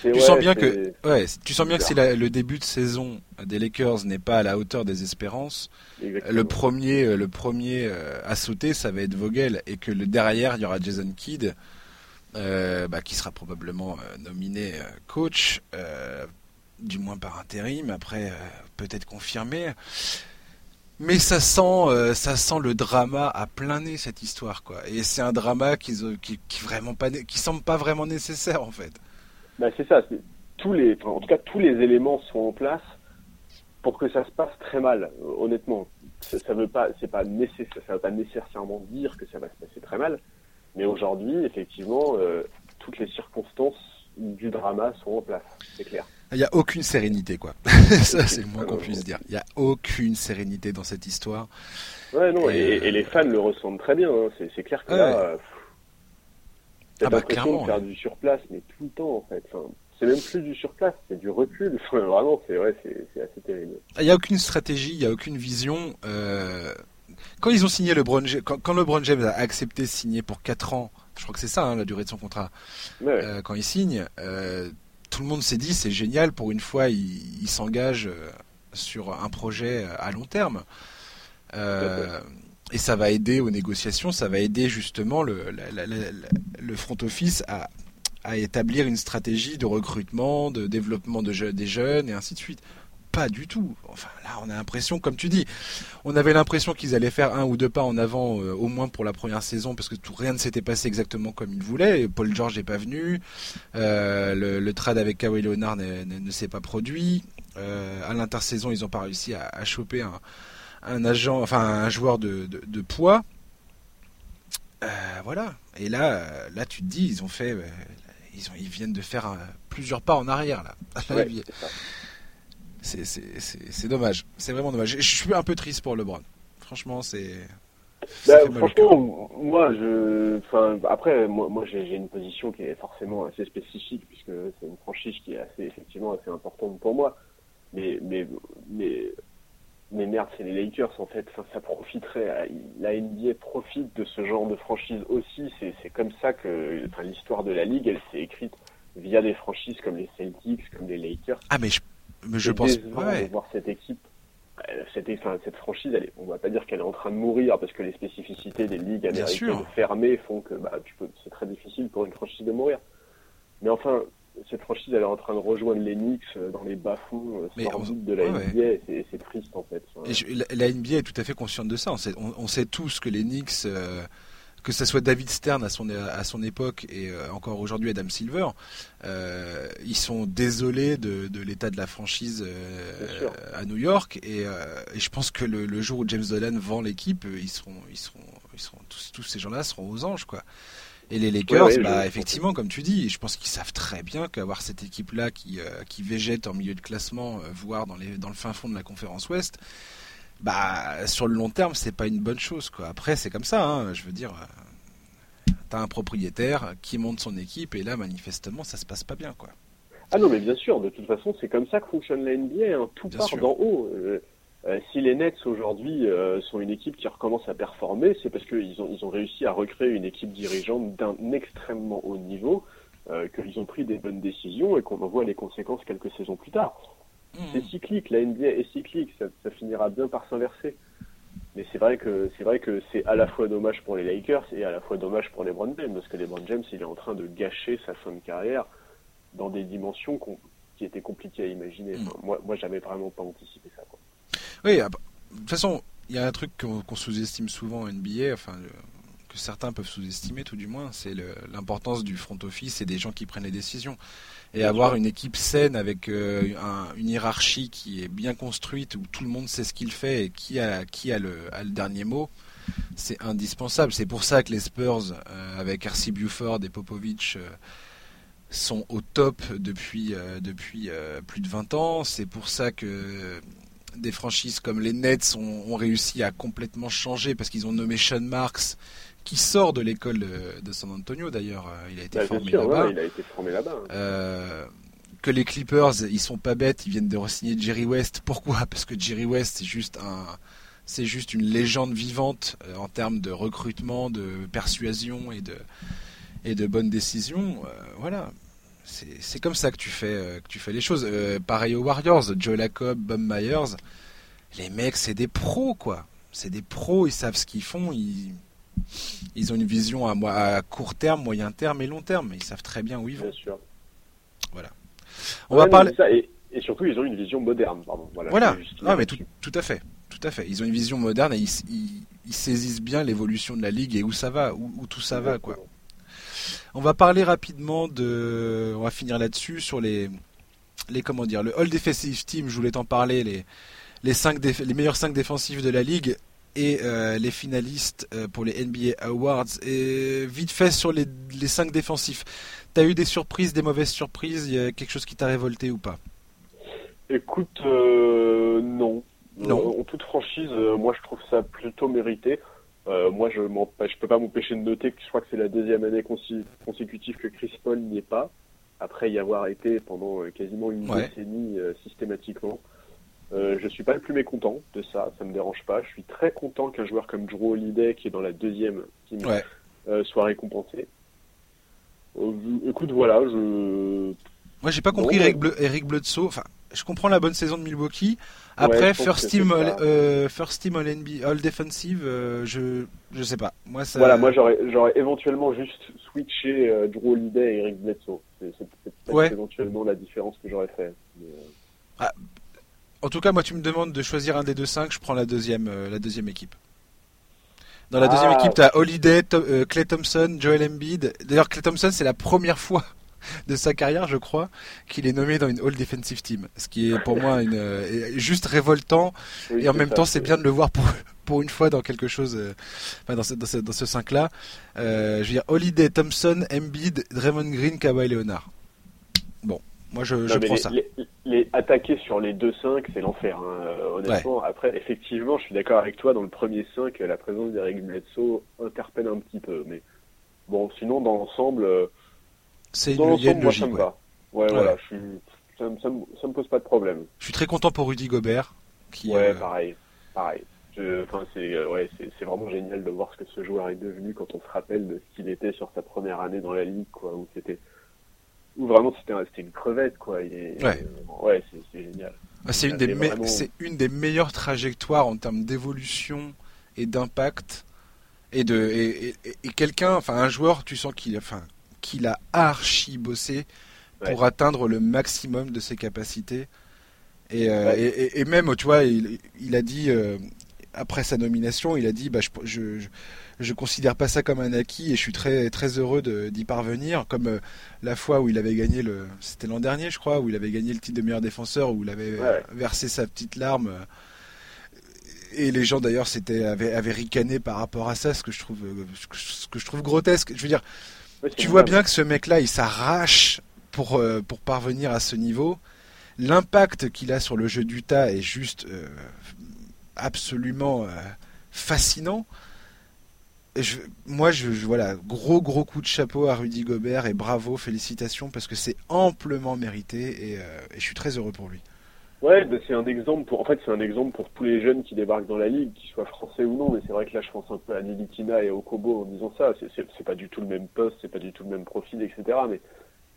Tu sens bien que ouais, tu sens bien que si le début de saison des Lakers n'est pas à la hauteur des espérances, le premier euh, le premier à sauter ça va être Vogel et que le derrière il y aura Jason Kidd euh, bah, qui sera probablement euh, nominé euh, coach, du moins par intérim, après peut-être confirmé. Mais ça sent, ça sent le drama à plein nez cette histoire, quoi. Et c'est un drama qui, qui, vraiment pas, qui semble pas vraiment nécessaire en fait.
Bah c'est ça. En tout cas, tous les éléments sont en place pour que ça se passe très mal. Honnêtement, ça, ça veut pas, c'est veut pas nécessairement dire que ça va se passer très mal. Mais aujourd'hui, effectivement, euh, toutes les circonstances du drama sont en place, c'est clair.
Il n'y a aucune sérénité, quoi. ça, c'est le moins qu'on puisse dire. Il n'y a aucune sérénité dans cette histoire.
Ouais, non, et, les fans le ressentent très bien. Hein. C'est clair que là, euh, ah bah, l'impression de faire du surplace, mais tout le temps, en fait. c'est même plus du surplace, c'est du recul. Vraiment, c'est ouais, assez terrible.
Il n'y a aucune stratégie, il n'y a aucune vision. Euh, quand ils ont signé le quand, quand LeBron James a accepté de signer pour 4 ans, je crois que c'est ça hein, la durée de son contrat, euh, quand il signe, euh, tout le monde s'est dit c'est génial pour une fois il, s'engage sur un projet à long terme. et ça va aider aux négociations, ça va aider justement le, le front office à, à établir une stratégie de recrutement, de développement de des jeunes et ainsi de suite. Pas du tout. Enfin, là, on a l'impression, comme tu dis, on avait l'impression qu'ils allaient faire un ou deux pas en avant, euh, au moins pour la première saison, parce que tout rien ne s'était passé exactement comme ils voulaient. Paul George n'est pas venu, euh, le, trade avec Kawhi Leonard ne, s'est pas produit. Euh, à l'intersaison, ils n'ont pas réussi à, choper un, un, agent, enfin un joueur de, de, poids. voilà. Et là, là, tu te dis, ils ont fait ils, ont, ils viennent de faire plusieurs pas en arrière là. c'est dommage. C'est vraiment dommage. Je suis un peu triste pour LeBron. Franchement, c'est.
Bah, franchement, moi, je, enfin, après, moi, moi j'ai une position qui est forcément assez spécifique puisque c'est une franchise qui est assez, effectivement, assez importante pour moi. Mais, mais, mais mais merde, c'est les Lakers en fait. ça profiterait. La NBA profite de ce genre de franchise aussi. C'est comme ça que enfin, l'histoire de la ligue, elle s'est écrite via des franchises comme les Celtics, comme les Lakers.
Ah mais je, mais je pense
ouais. voir cette équipe. Euh, cette, enfin, cette franchise, elle est, on va pas dire qu'elle est en train de mourir parce que les spécificités des ligues américaines fermées font que bah, c'est très difficile pour une franchise de mourir. Mais enfin, cette franchise elle est en train de rejoindre les Knicks euh, dans les bas-fonds euh, de la NBA. C'est triste en fait.
la, NBA est tout à fait consciente de ça. On sait, tous que les Knicks, euh, que ce soit David Stern à son, à son époque et encore aujourd'hui Adam Silver, ils sont désolés de, l'état de la franchise à New York. Et, je pense que le, jour où James Dolan vend l'équipe, ils seront, ils seront, ils seront tous, tous ces gens-là seront aux anges quoi. Et les Lakers, bah, effectivement, comme tu dis, je pense qu'ils savent très bien qu'avoir cette équipe-là qui, euh, qui végète en milieu de classement, euh, voire dans, les, dans le fin fond de la conférence Ouest, bah, sur le long terme, c'est pas une bonne chose. Quoi. Après, c'est comme ça, hein, je veux dire, euh, t'as un propriétaire qui monte son équipe, et là, manifestement, ça se passe pas bien. quoi.
Ah non, mais bien sûr, de toute façon, c'est comme ça que fonctionne la NBA, hein. tout part d'en haut. Euh, si les Nets aujourd'hui euh, sont une équipe qui recommence à performer, c'est parce qu'ils ont, ils ont réussi à recréer une équipe dirigeante d'un extrêmement haut niveau, euh, qu'ils ont pris des bonnes décisions et qu'on en voit les conséquences quelques saisons plus tard. Mmh. C'est cyclique, la NBA est cyclique, ça, ça finira bien par s'inverser. Mais c'est vrai que c'est vrai que c'est à la fois dommage pour les Lakers et à la fois dommage pour les LeBron James parce que les LeBron James il est en train de gâcher sa fin de carrière dans des dimensions qui étaient compliquées à imaginer. Mmh. moi, moi, j'avais vraiment pas anticipé ça. Quoi.
Oui, ah, bah, de toute façon, il y a un truc qu'on sous-estime souvent en NBA, enfin, que certains peuvent sous-estimer tout du moins, c'est l'importance du front office et des gens qui prennent les décisions. Et avoir une équipe saine avec euh, une hiérarchie qui est bien construite, où tout le monde sait ce qu'il fait et qui a, qui a, le, dernier mot, c'est indispensable. C'est pour ça que les Spurs, euh, avec R.C. Buford et Popovich, euh, sont au top depuis, depuis plus de 20 ans. C'est pour ça que des franchises comme les Nets ont, réussi à complètement changer parce qu'ils ont nommé Sean Marks, qui sort de l'école de, San Antonio d'ailleurs. Euh, il a été formé là-bas.
il a été formé là-bas. Hein.
Euh, que les Clippers, ils sont pas bêtes, ils viennent de re-signer Jerry West. Pourquoi? Parce que Jerry West, c'est juste un, c'est juste une légende vivante euh, en termes de recrutement, de persuasion et de et de bonnes décisions. voilà c'est comme ça que tu fais, que tu fais les choses. Euh, pareil aux Warriors, Joe Lacob, Bob Myers, les mecs, c'est des pros, quoi. C'est des pros, ils savent ce qu'ils font, ils, ils ont une vision à, à, court terme, moyen terme et long terme. Ils savent très bien où ils vont.
Bien sûr.
Voilà. On va parler.
et, surtout, ils ont une vision moderne.
Voilà. voilà. Non, mais tout, tout, à fait. Tout à fait. Ils ont une vision moderne et ils, ils, saisissent bien l'évolution de la ligue et où ça va, où, où tout ça va, quoi. On va parler rapidement de. On va finir là-dessus sur les. les comment dire, le All Defensive Team, je voulais t'en parler, les, les, cinq les meilleurs 5 défensifs de la ligue et euh, les finalistes euh, pour les NBA Awards. Et vite fait sur les, les 5 défensifs. T'as eu des surprises, des mauvaises surprises? Il y a quelque chose qui t'a révolté ou pas?
Écoute, euh, non. Non. en toute franchise, moi je trouve ça plutôt mérité. Moi, je je peux pas m'empêcher de noter que je crois que c'est la deuxième année consécutive que Chris Paul n'y est pas, après y avoir été pendant quasiment une décennie systématiquement. Euh, je suis pas le plus mécontent de ça, ça me dérange pas. Je suis très content qu'un joueur comme Drew Holiday, qui est dans la deuxième team, soit récompensé. écoute, voilà, je
Moi, j'ai pas compris
Non,
Eric, Bleu- Eric Bledsoe. Enfin, je comprends la bonne saison de Milwaukee. Après,
pense
first team, all,
ça.
euh, first team all, NBA, all defensive, euh, je, je sais pas. Moi, ça.
Voilà, moi j'aurais j'aurais éventuellement juste switché euh, Drew Holiday et Eric Bledsoe. C'est
Ouais.
éventuellement la différence que j'aurais fait. Mais, euh,
En tout cas, moi, tu me demandes de choisir un des deux cinq, je prends la deuxième, euh, la deuxième équipe. Dans la deuxième
Ah.
équipe, t'as Holiday, To- euh, Clay Thompson, Joel Embiid. D'ailleurs, Clay Thompson, c'est la première fois de sa carrière, je crois, qu'il est nommé dans une All Defensive Team. Ce qui est pour moi une, euh, juste révoltant.
oui,
Et en même
ça,
temps, c'est bien de le voir pour, pour une fois dans quelque chose, euh, enfin, dans ce, dans ce, dans ce 5-là. Euh, je veux dire, Holiday, Thompson, Embiid, Draymond Green, Kawhi Leonard. Moi, je, je
Non, mais
prends
les,
ça.
Les, les attaquer sur les 2-5, c'est l'enfer. hein, euh, honnêtement, après, effectivement, je suis d'accord avec toi. Dans le premier 5, la présence d'Eric Bledsoe interpelle un petit peu. Mais bon, sinon, dans l'ensemble, euh,
C'est
dans l'ensemble, moi, ça me
ouais.
va. Ouais, voilà, je suis, ça, me- ça, me, ça me pose pas de problème.
Je suis très content pour Rudy Gobert. Qui,
Ouais,
euh,
pareil, pareil. Je- Enfin, c'est ouais, c'est c'est vraiment génial de voir ce que ce joueur est devenu quand on se rappelle de ce qu'il était sur sa première année dans la ligue, quoi. Où c'était, où vraiment c'était un- c'était une crevette, quoi.
Ouais.
euh, ouais, c'est génial.
Ah, C'est une, des
vraiment-
une meilleures trajectoires en termes d'évolution et d'impact. Et, de, et, et- et quelqu'un, enfin un joueur, tu sens qu'il enfin, qu'il a archi bossé pour atteindre le maximum de ses capacités. Et, euh,
Ouais.
et, et- et même, tu vois, il, il a dit, euh, après sa nomination, il a dit bah, je, je, je, considère pas ça comme un acquis et je suis très, très heureux d'y parvenir. Comme euh, la fois où il avait gagné le. C'était l'an dernier, je crois, où il avait gagné le titre de meilleur défenseur, où il avait
Ouais.
versé sa petite larme. euh, Et les gens d'ailleurs s'étaient avaient, avaient ricané par rapport à ça, ce que je trouve, euh, ce que je trouve grotesque. Je veux dire, tu vois bien que ce mec-là, il s'arrache pour, euh, pour parvenir à ce niveau. L'impact qu'il a sur le jeu d'Utah est juste euh, absolument fascinant. Je, moi, je, je- voilà, gros gros coup de chapeau à Rudy Gobert et bravo, félicitations parce que c'est amplement mérité et, euh, et je suis très heureux pour lui.
Ouais, bah, c'est un exemple pour, en fait, c'est un exemple pour tous les jeunes qui débarquent dans la ligue, qu'ils soient français ou non. Mais c'est vrai que là, je pense un peu à Nilitina et au Kobo en disant ça. C'est- pas du tout le même poste, c'est pas du tout le même profil, etc. Mais,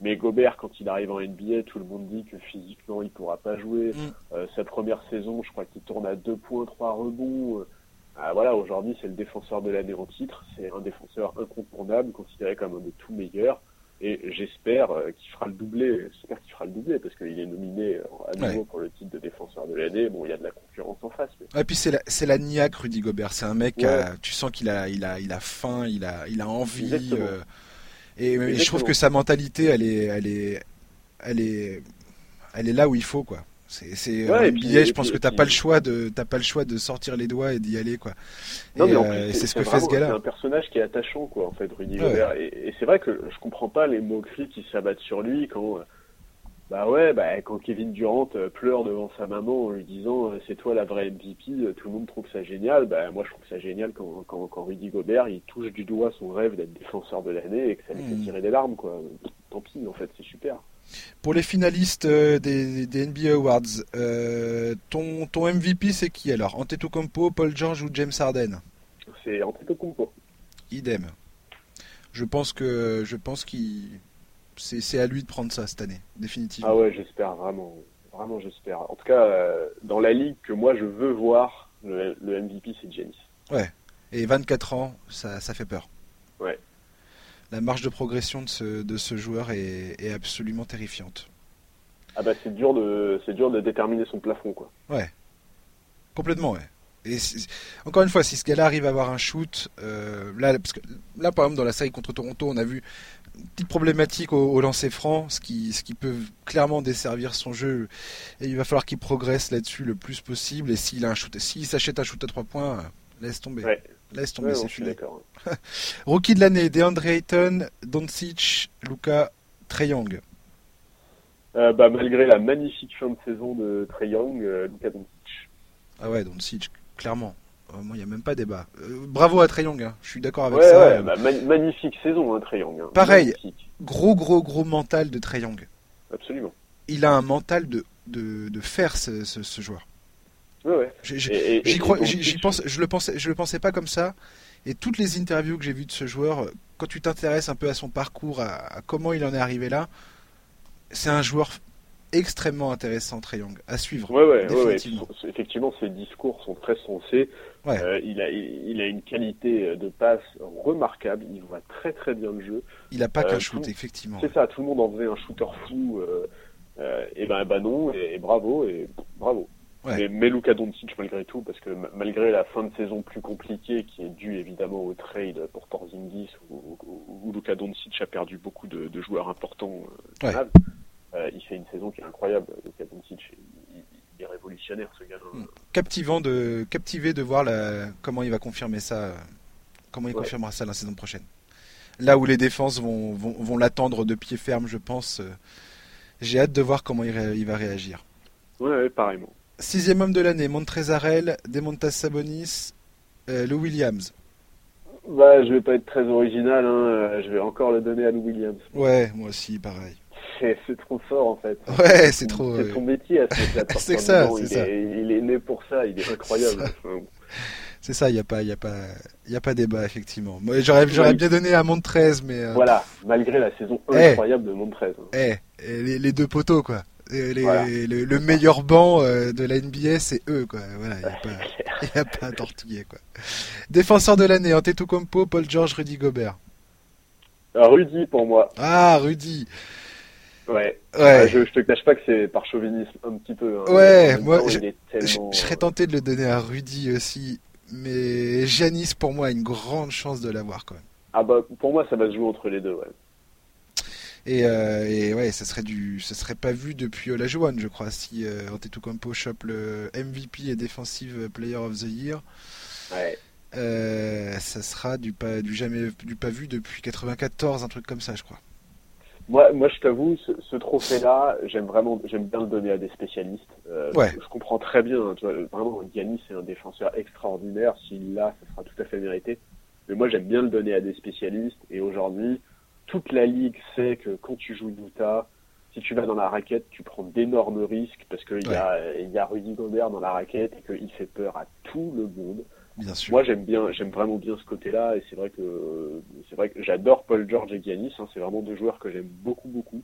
mais Gobert, quand il arrive en NBA, tout le monde dit que physiquement, il pourra pas jouer.
Mm.
Euh, sa première saison, je crois qu'il tourne à deux points, trois rebonds. Euh, ah, voilà, aujourd'hui, c'est le défenseur de l'année en titre. C'est un défenseur incontournable, considéré comme un des tout meilleurs. Et j'espère euh, qu'il fera le doublé. J'espère qu'il fera le doublé parce qu'il est nominé euh, à nouveau
Ouais.
pour le titre de défenseur de l'année. Bon, il y a de la concurrence en face. Mais...
Et puis c'est la, c'est la niaque Rudy Gobert. C'est un mec,
Ouais.
euh, tu sens qu'il a, il a, il a faim, il a, il a envie. Euh, et, et je trouve que sa mentalité, elle est, elle est, elle est, elle est là où il faut quoi. C'est, c'est
Ouais,
en
et
NBA,
puis-
je pense
puis-
que t'as pas le choix de, t'as pas le choix de sortir les doigts et d'y aller quoi.
Non,
et
mais en
euh,
plus,
c'est ce que fait ce
C'est
gars-là.
un personnage qui est attachant, quoi, en fait, Rudy
Ouais.
Gobert. Et, et c'est vrai que je comprends pas les moqueries qui s'abattent sur lui quand, euh, bah ouais, bah quand Kevin Durant euh, pleure devant sa maman en lui disant c'est toi la vraie MVP, tout le monde trouve ça génial. Bah moi je trouve ça génial quand, quand, quand Rudy Gobert il touche du doigt son rêve d'être défenseur de l'année et que ça lui fait
Mhm.
tirer des larmes, quoi. Tant pis, en fait, c'est super.
Pour les finalistes euh, des, des NBA Awards, euh, ton, ton MVP c'est qui alors? Antetokounmpo, Paul George ou James Harden?
C'est Antetokounmpo.
Idem. Je pense que, je pense qu'il, c'est, c'est à lui de prendre ça cette année, définitivement.
Ah ouais, j'espère vraiment, vraiment j'espère. En tout cas, euh, dans la ligue que moi je veux voir, le, le MVP c'est Giannis.
Et 24 ans, ça, ça fait peur.
Ouais.
La marge de progression de ce, de ce joueur est, est absolument terrifiante.
Ah bah c'est dur de, c'est dur de déterminer son plafond, quoi.
Complètement, ouais. Et encore une fois, si ce gars-là arrive à avoir un shoot, euh, là, parce que là, par exemple, dans la série contre Toronto, on a vu une petite problématique au, au lancer franc, ce qui, ce qui peut clairement desservir son jeu. Et il va falloir qu'il progresse là-dessus le plus possible. Et s'il a un shoot, s'il s'achète un shoot à 3 points, euh, laisse tomber.
Ouais.
Laisse tomber,
Ouais,
c'est fini. Rookie de l'année, DeAndre Ayton, Doncic, Luca, Trey Young.
Euh, bah, malgré la magnifique fin de saison de Trey Young, euh, Luka Doncic.
Ah ouais, Doncic, clairement. Euh, moi, il n'y a même pas débat. Euh, bravo à Trey Young, hein. je suis d'accord avec
Ouais,
ça.
ouais, bah, ma- magnifique saison, hein, Trey Young. hein.
Pareil.
Magnifique.
Gros, gros, gros mental de Trey Young.
Absolument.
Il a un mental de, de, de ce, ce, ce joueur.
Ouais, ouais. Et- et-
J'y
et
crois, pense, je le pensais, je le pensais pas comme ça. Et toutes les interviews que j'ai vues de ce joueur, quand tu t'intéresses un peu à son parcours, à, à comment il en est arrivé là, c'est un joueur extrêmement intéressant, Trey Young, à suivre.
Ouais, ouais, effectivement. effectivement, ses discours sont très sensés. Euh, il, a, il, a une qualité de passe remarquable. Il voit très très bien le jeu.
Il a pas qu'un shoot, effectivement.
C'est ça. Tout le monde en faisait un shooter fou. et ben, ben non. Et, bravo. Et bravo. Mais, mais Luka Doncic malgré tout, parce que malgré la fin de saison plus compliquée qui est due évidemment au trade pour Porzingis où, où, Luka Doncic a perdu beaucoup de, joueurs importants, euh, euh, il fait une saison qui est incroyable. Luka Doncic, il, est révolutionnaire ce gars.
Hmm. Captivant de captivé de voir la, comment il va confirmer ça, comment il confirmera ça la saison prochaine. Là où les défenses vont, vont, vont l'attendre de pied ferme, je pense. Euh, j'ai hâte de voir comment il, il va réagir.
Ouais pareillement.
Sixième homme de l'année, Montrezarel, Demontas Sabonis, euh, Lou Williams.
Bah, je vais pas être très original, hein. Euh, je vais encore le donner à Lou Williams.
Ouais, moi aussi, pareil.
C'est trop fort en fait.
Ouais, c'est trop.
C'est son métier à ce
C'est ça,
c'est
ça.
il est né pour ça, il est incroyable.
C'est ça, il n'y a pas, il a pas, il a pas débat effectivement. Moi, j'aurais, j'aurais bien donné à Montrez, mais.
Euh, voilà, malgré la saison eh. incroyable de Montrez. Hein.
Eh, les, les, deux poteaux quoi le, meilleur banc euh, de la NBA, c'est eux, quoi. Voilà, il n'y a, pas à tortiller, quoi. Défenseur de l'année, Antetokounmpo, Paul George, Rudy Gobert.
Ah, Rudy pour moi.
Ah, Rudy.
Ouais. ouais. je, je, te cache pas que c'est par chauvinisme un petit peu.
Hein. Ouais, moi, je, serais tenté de le donner à Rudy aussi, mais Janis pour moi a une grande chance de l'avoir quand même.
Ah bah pour moi ça va se jouer entre les deux, ouais.
Et, euh, et, ouais, ça serait du, ça serait pas vu depuis Olajuwon, je crois, si euh, Antetokounmpo chope le MVP et Defensive Player of the Year.
Ouais.
Euh, ça sera du pas, du jamais, du pas vu depuis 94, un truc comme ça, je crois.
Moi, moi, je t'avoue, ce, trophée-là, j'aime vraiment, j'aime bien le donner à des spécialistes. Euh,
ouais.
je, comprends très bien. Hein, tu vois, vraiment, Giannis c'est un défenseur extraordinaire. S'il l'a, ça sera tout à fait mérité. Mais moi, j'aime bien le donner à des spécialistes. Et aujourd'hui, toute la ligue sait que quand tu joues Utah, si tu vas dans la raquette, tu prends d'énormes risques parce qu'il y, a, y a Rudy Gobert dans la raquette et qu'il fait peur à tout le monde.
Bien sûr.
Moi, j'aime bien, j'aime vraiment bien ce côté-là et c'est vrai que c'est vrai que j'adore Paul George et Giannis. Hein, c'est vraiment deux joueurs que j'aime beaucoup, beaucoup.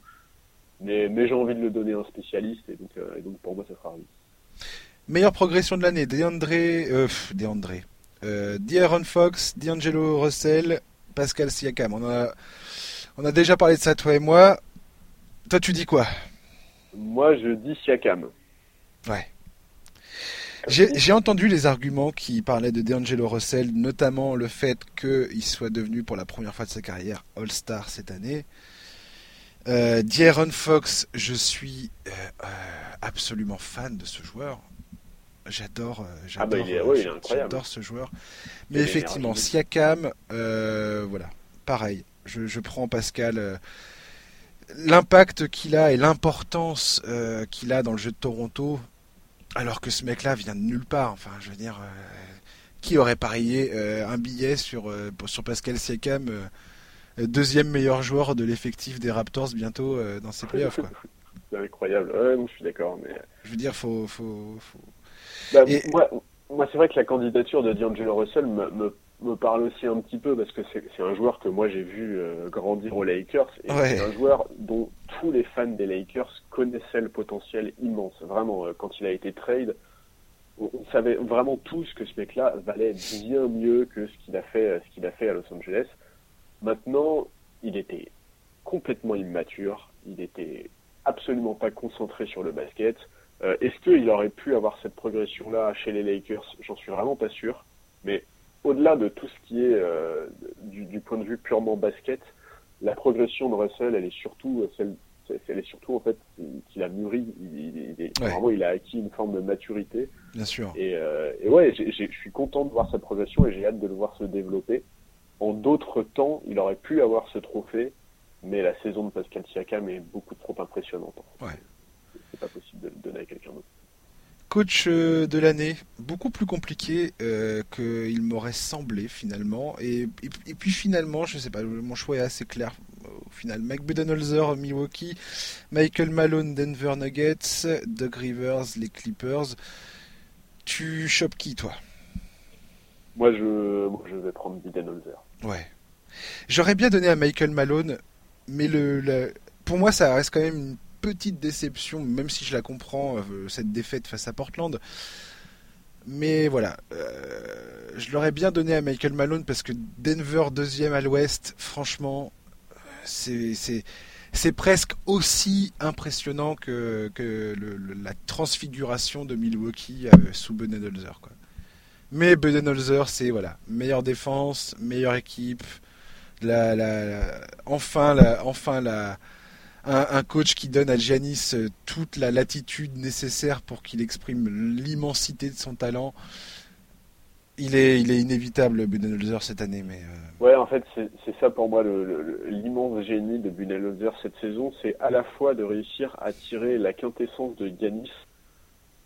Mais, mais j'ai envie de le donner à un spécialiste et donc, euh, et donc pour moi, ça sera Rudy.
Meilleure progression de l'année, DeAndre, euh, DeAndre, euh, D'Aaron Fox, D'Angelo Russell, Pascal Siakam. On a on a déjà parlé de ça, toi et moi. Toi, tu dis quoi?
Moi, je dis Siakam.
Ouais. J'ai entendu les arguments qui parlaient de D'Angelo Russell, notamment le fait qu'il soit devenu pour la première fois de sa carrière All-Star cette année. Euh, Fox, je suis euh, euh, absolument fan de ce joueur. J'adore, euh,
ah bah,
j'adore ce joueur. Mais effectivement, Siakam, voilà, pareil je, prends Pascal. Euh, l'impact qu'il a et l'importance euh, qu'il a dans le jeu de Toronto, alors que ce mec-là vient de nulle part. Enfin, je veux dire, euh, qui aurait parié un billet sur, sur Pascal Siakam, deuxième meilleur joueur de l'effectif des Raptors bientôt dans ses playoffs
C'est incroyable. Ouais, je suis d'accord, mais.
Je veux dire, faut, faut,
bah, Moi, moi c'est vrai que la candidature de D'Angelo Russell me, me me parle aussi un petit peu parce que c'est un joueur que moi j'ai vu euh, grandir aux Lakers et c'est un joueur dont tous les fans des Lakers connaissaient le potentiel immense. Vraiment, euh, quand il a été trade, on, savait vraiment tous que ce mec-là valait bien mieux que ce qu'il a fait, euh, ce qu'il a fait à Los Angeles. Maintenant, il était complètement immature, il était absolument pas concentré sur le basket. Est-ce qu'il aurait pu avoir cette progression-là chez les Lakers? J'en suis vraiment pas sûr. Mais au-delà de tout ce qui est euh, du, point de vue purement basket, la progression de Russell, elle est surtout euh, celle, elle est surtout en fait qu'il a mûri. Il, il, Vraiment, il a acquis une forme de maturité.
Bien sûr.
Et, euh, et ouais, je suis content de voir cette progression et j'ai hâte de le voir se développer. En d'autres temps, il aurait pu avoir ce trophée, mais la saison de Pascal Siakam est beaucoup trop impressionnante.
Ouais.
C'est pas possible de le donner à quelqu'un d'autre.
Coach euh, de l'année, beaucoup plus compliqué euh, qu'il m'aurait semblé finalement. Et, puis finalement, je sais pas, mon choix est assez clair. Au final, Mike Budenholzer, Milwaukee, Michael Malone, Denver Nuggets, Doug Rivers, les Clippers. Tu chopes qui, toi?
Moi je, je vais prendre Budenholzer.
Ouais. J'aurais bien donné à Michael Malone, mais le, pour moi, ça reste quand même une petite déception, même si je la comprends, cette défaite face à Portland. Mais voilà, je l'aurais bien donné à Michael Malone parce que Denver deuxième à l'ouest, franchement, c'est presque aussi impressionnant que, la transfiguration de Milwaukee euh, sous Budenholzer. Quoi. Mais Budenholzer, c'est voilà, meilleure défense, meilleure équipe, la, enfin, la, enfin la, un, coach qui donne à Giannis euh, toute la latitude nécessaire pour qu'il exprime l'immensité de son talent il est, il est inévitable Budenholzer cette année, mais. Euh,
ouais, en fait, c'est ça pour moi l'immense génie de Budenholzer cette saison, c'est à la fois de réussir à tirer la quintessence de Yanis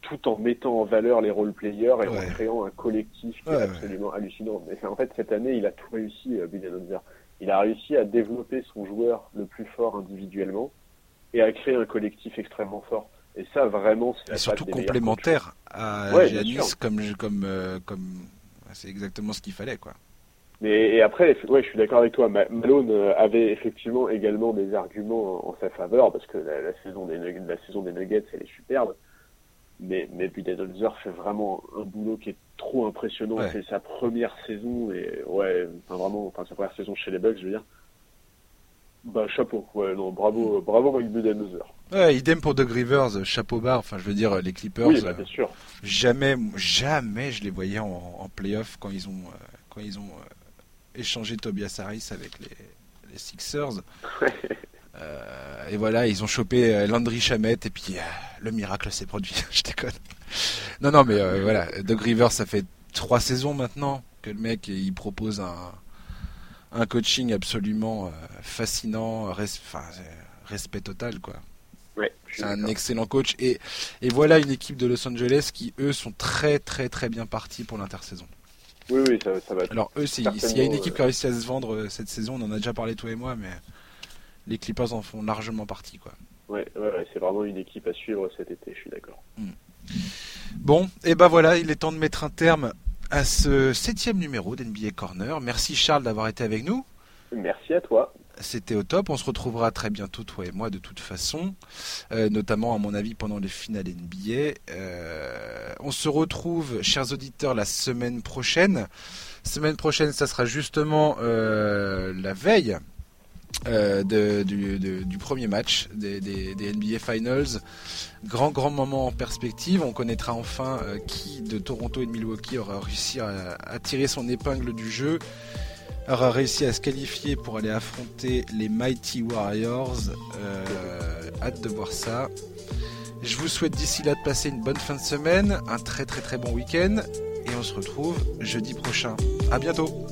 tout en mettant en valeur les role-players et en créant un collectif qui est absolument hallucinant. Mais en fait, cette année, il a tout réussi, euh, Budenholzer. Il a réussi à développer son joueur le plus fort individuellement et à créer un collectif extrêmement fort. Et ça, vraiment,
c'est surtout complémentaire à Giannis comme, comme, euh, comme c'est exactement ce qu'il fallait, quoi.
Mais et après, ouais, je suis d'accord avec toi. Malone euh, avait effectivement également des arguments en, sa faveur parce que la, saison des la saison des Nuggets, elle est superbe. Mais mais Budenholzer fait vraiment un boulot qui est trop impressionnant. C'est sa première saison et ouais, enfin vraiment, enfin sa première saison chez les Bucks, je veux dire. Bah chapeau, ouais non, bravo, bravo Mike Budenholzer.
Ouais, idem pour Doug Rivers, chapeau bas, enfin je veux dire les Clippers.
Oui, bah, bien sûr.
Jamais, jamais je les voyais en, en playoff quand ils ont, euh, quand ils ont euh, échangé Tobias Harris avec les, les Sixers. Euh, et voilà, ils ont chopé Landry Chamette et puis le miracle s'est produit. je déconne. Non, non, mais voilà, Doug Rivers, ça fait trois saisons maintenant que le mec il propose un, un coaching absolument fascinant, respect total quoi c'est un excellent coach. Et, et voilà une équipe de Los Angeles qui, eux, sont très, très, très bien partis pour l'intersaison.
Oui, oui, ça, ça va.
Alors, eux, s'il y a une équipe qui a réussi à se vendre euh, cette saison, on en a déjà parlé toi et moi, mais les Clippers en font largement partie, quoi.
Ouais, ouais, c'est vraiment une équipe à suivre cet été, je suis d'accord. Hmm.
Bon, et ben voilà, il est temps de mettre un terme à ce septième numéro d'NBA Corner. Merci Charles d'avoir été avec nous.
Merci à toi.
C'était au top. On se retrouvera très bientôt, toi et moi, de toute façon. Euh, notamment, à mon avis, pendant les finales NBA. Euh, on se retrouve, chers auditeurs, la semaine prochaine. Semaine prochaine, ça sera justement euh, la veille du, premier match des, NBA Finals. Grand, grand moment en perspective. On connaîtra enfin qui de Toronto et de Milwaukee aura réussi à tirer son épingle du jeu aura réussi à se qualifier pour aller affronter les Mighty Warriors. Euh, hâte de voir ça. Je vous souhaite d'ici là de passer une bonne fin de semaine, un très très très bon week-end et on se retrouve jeudi prochain. À bientôt.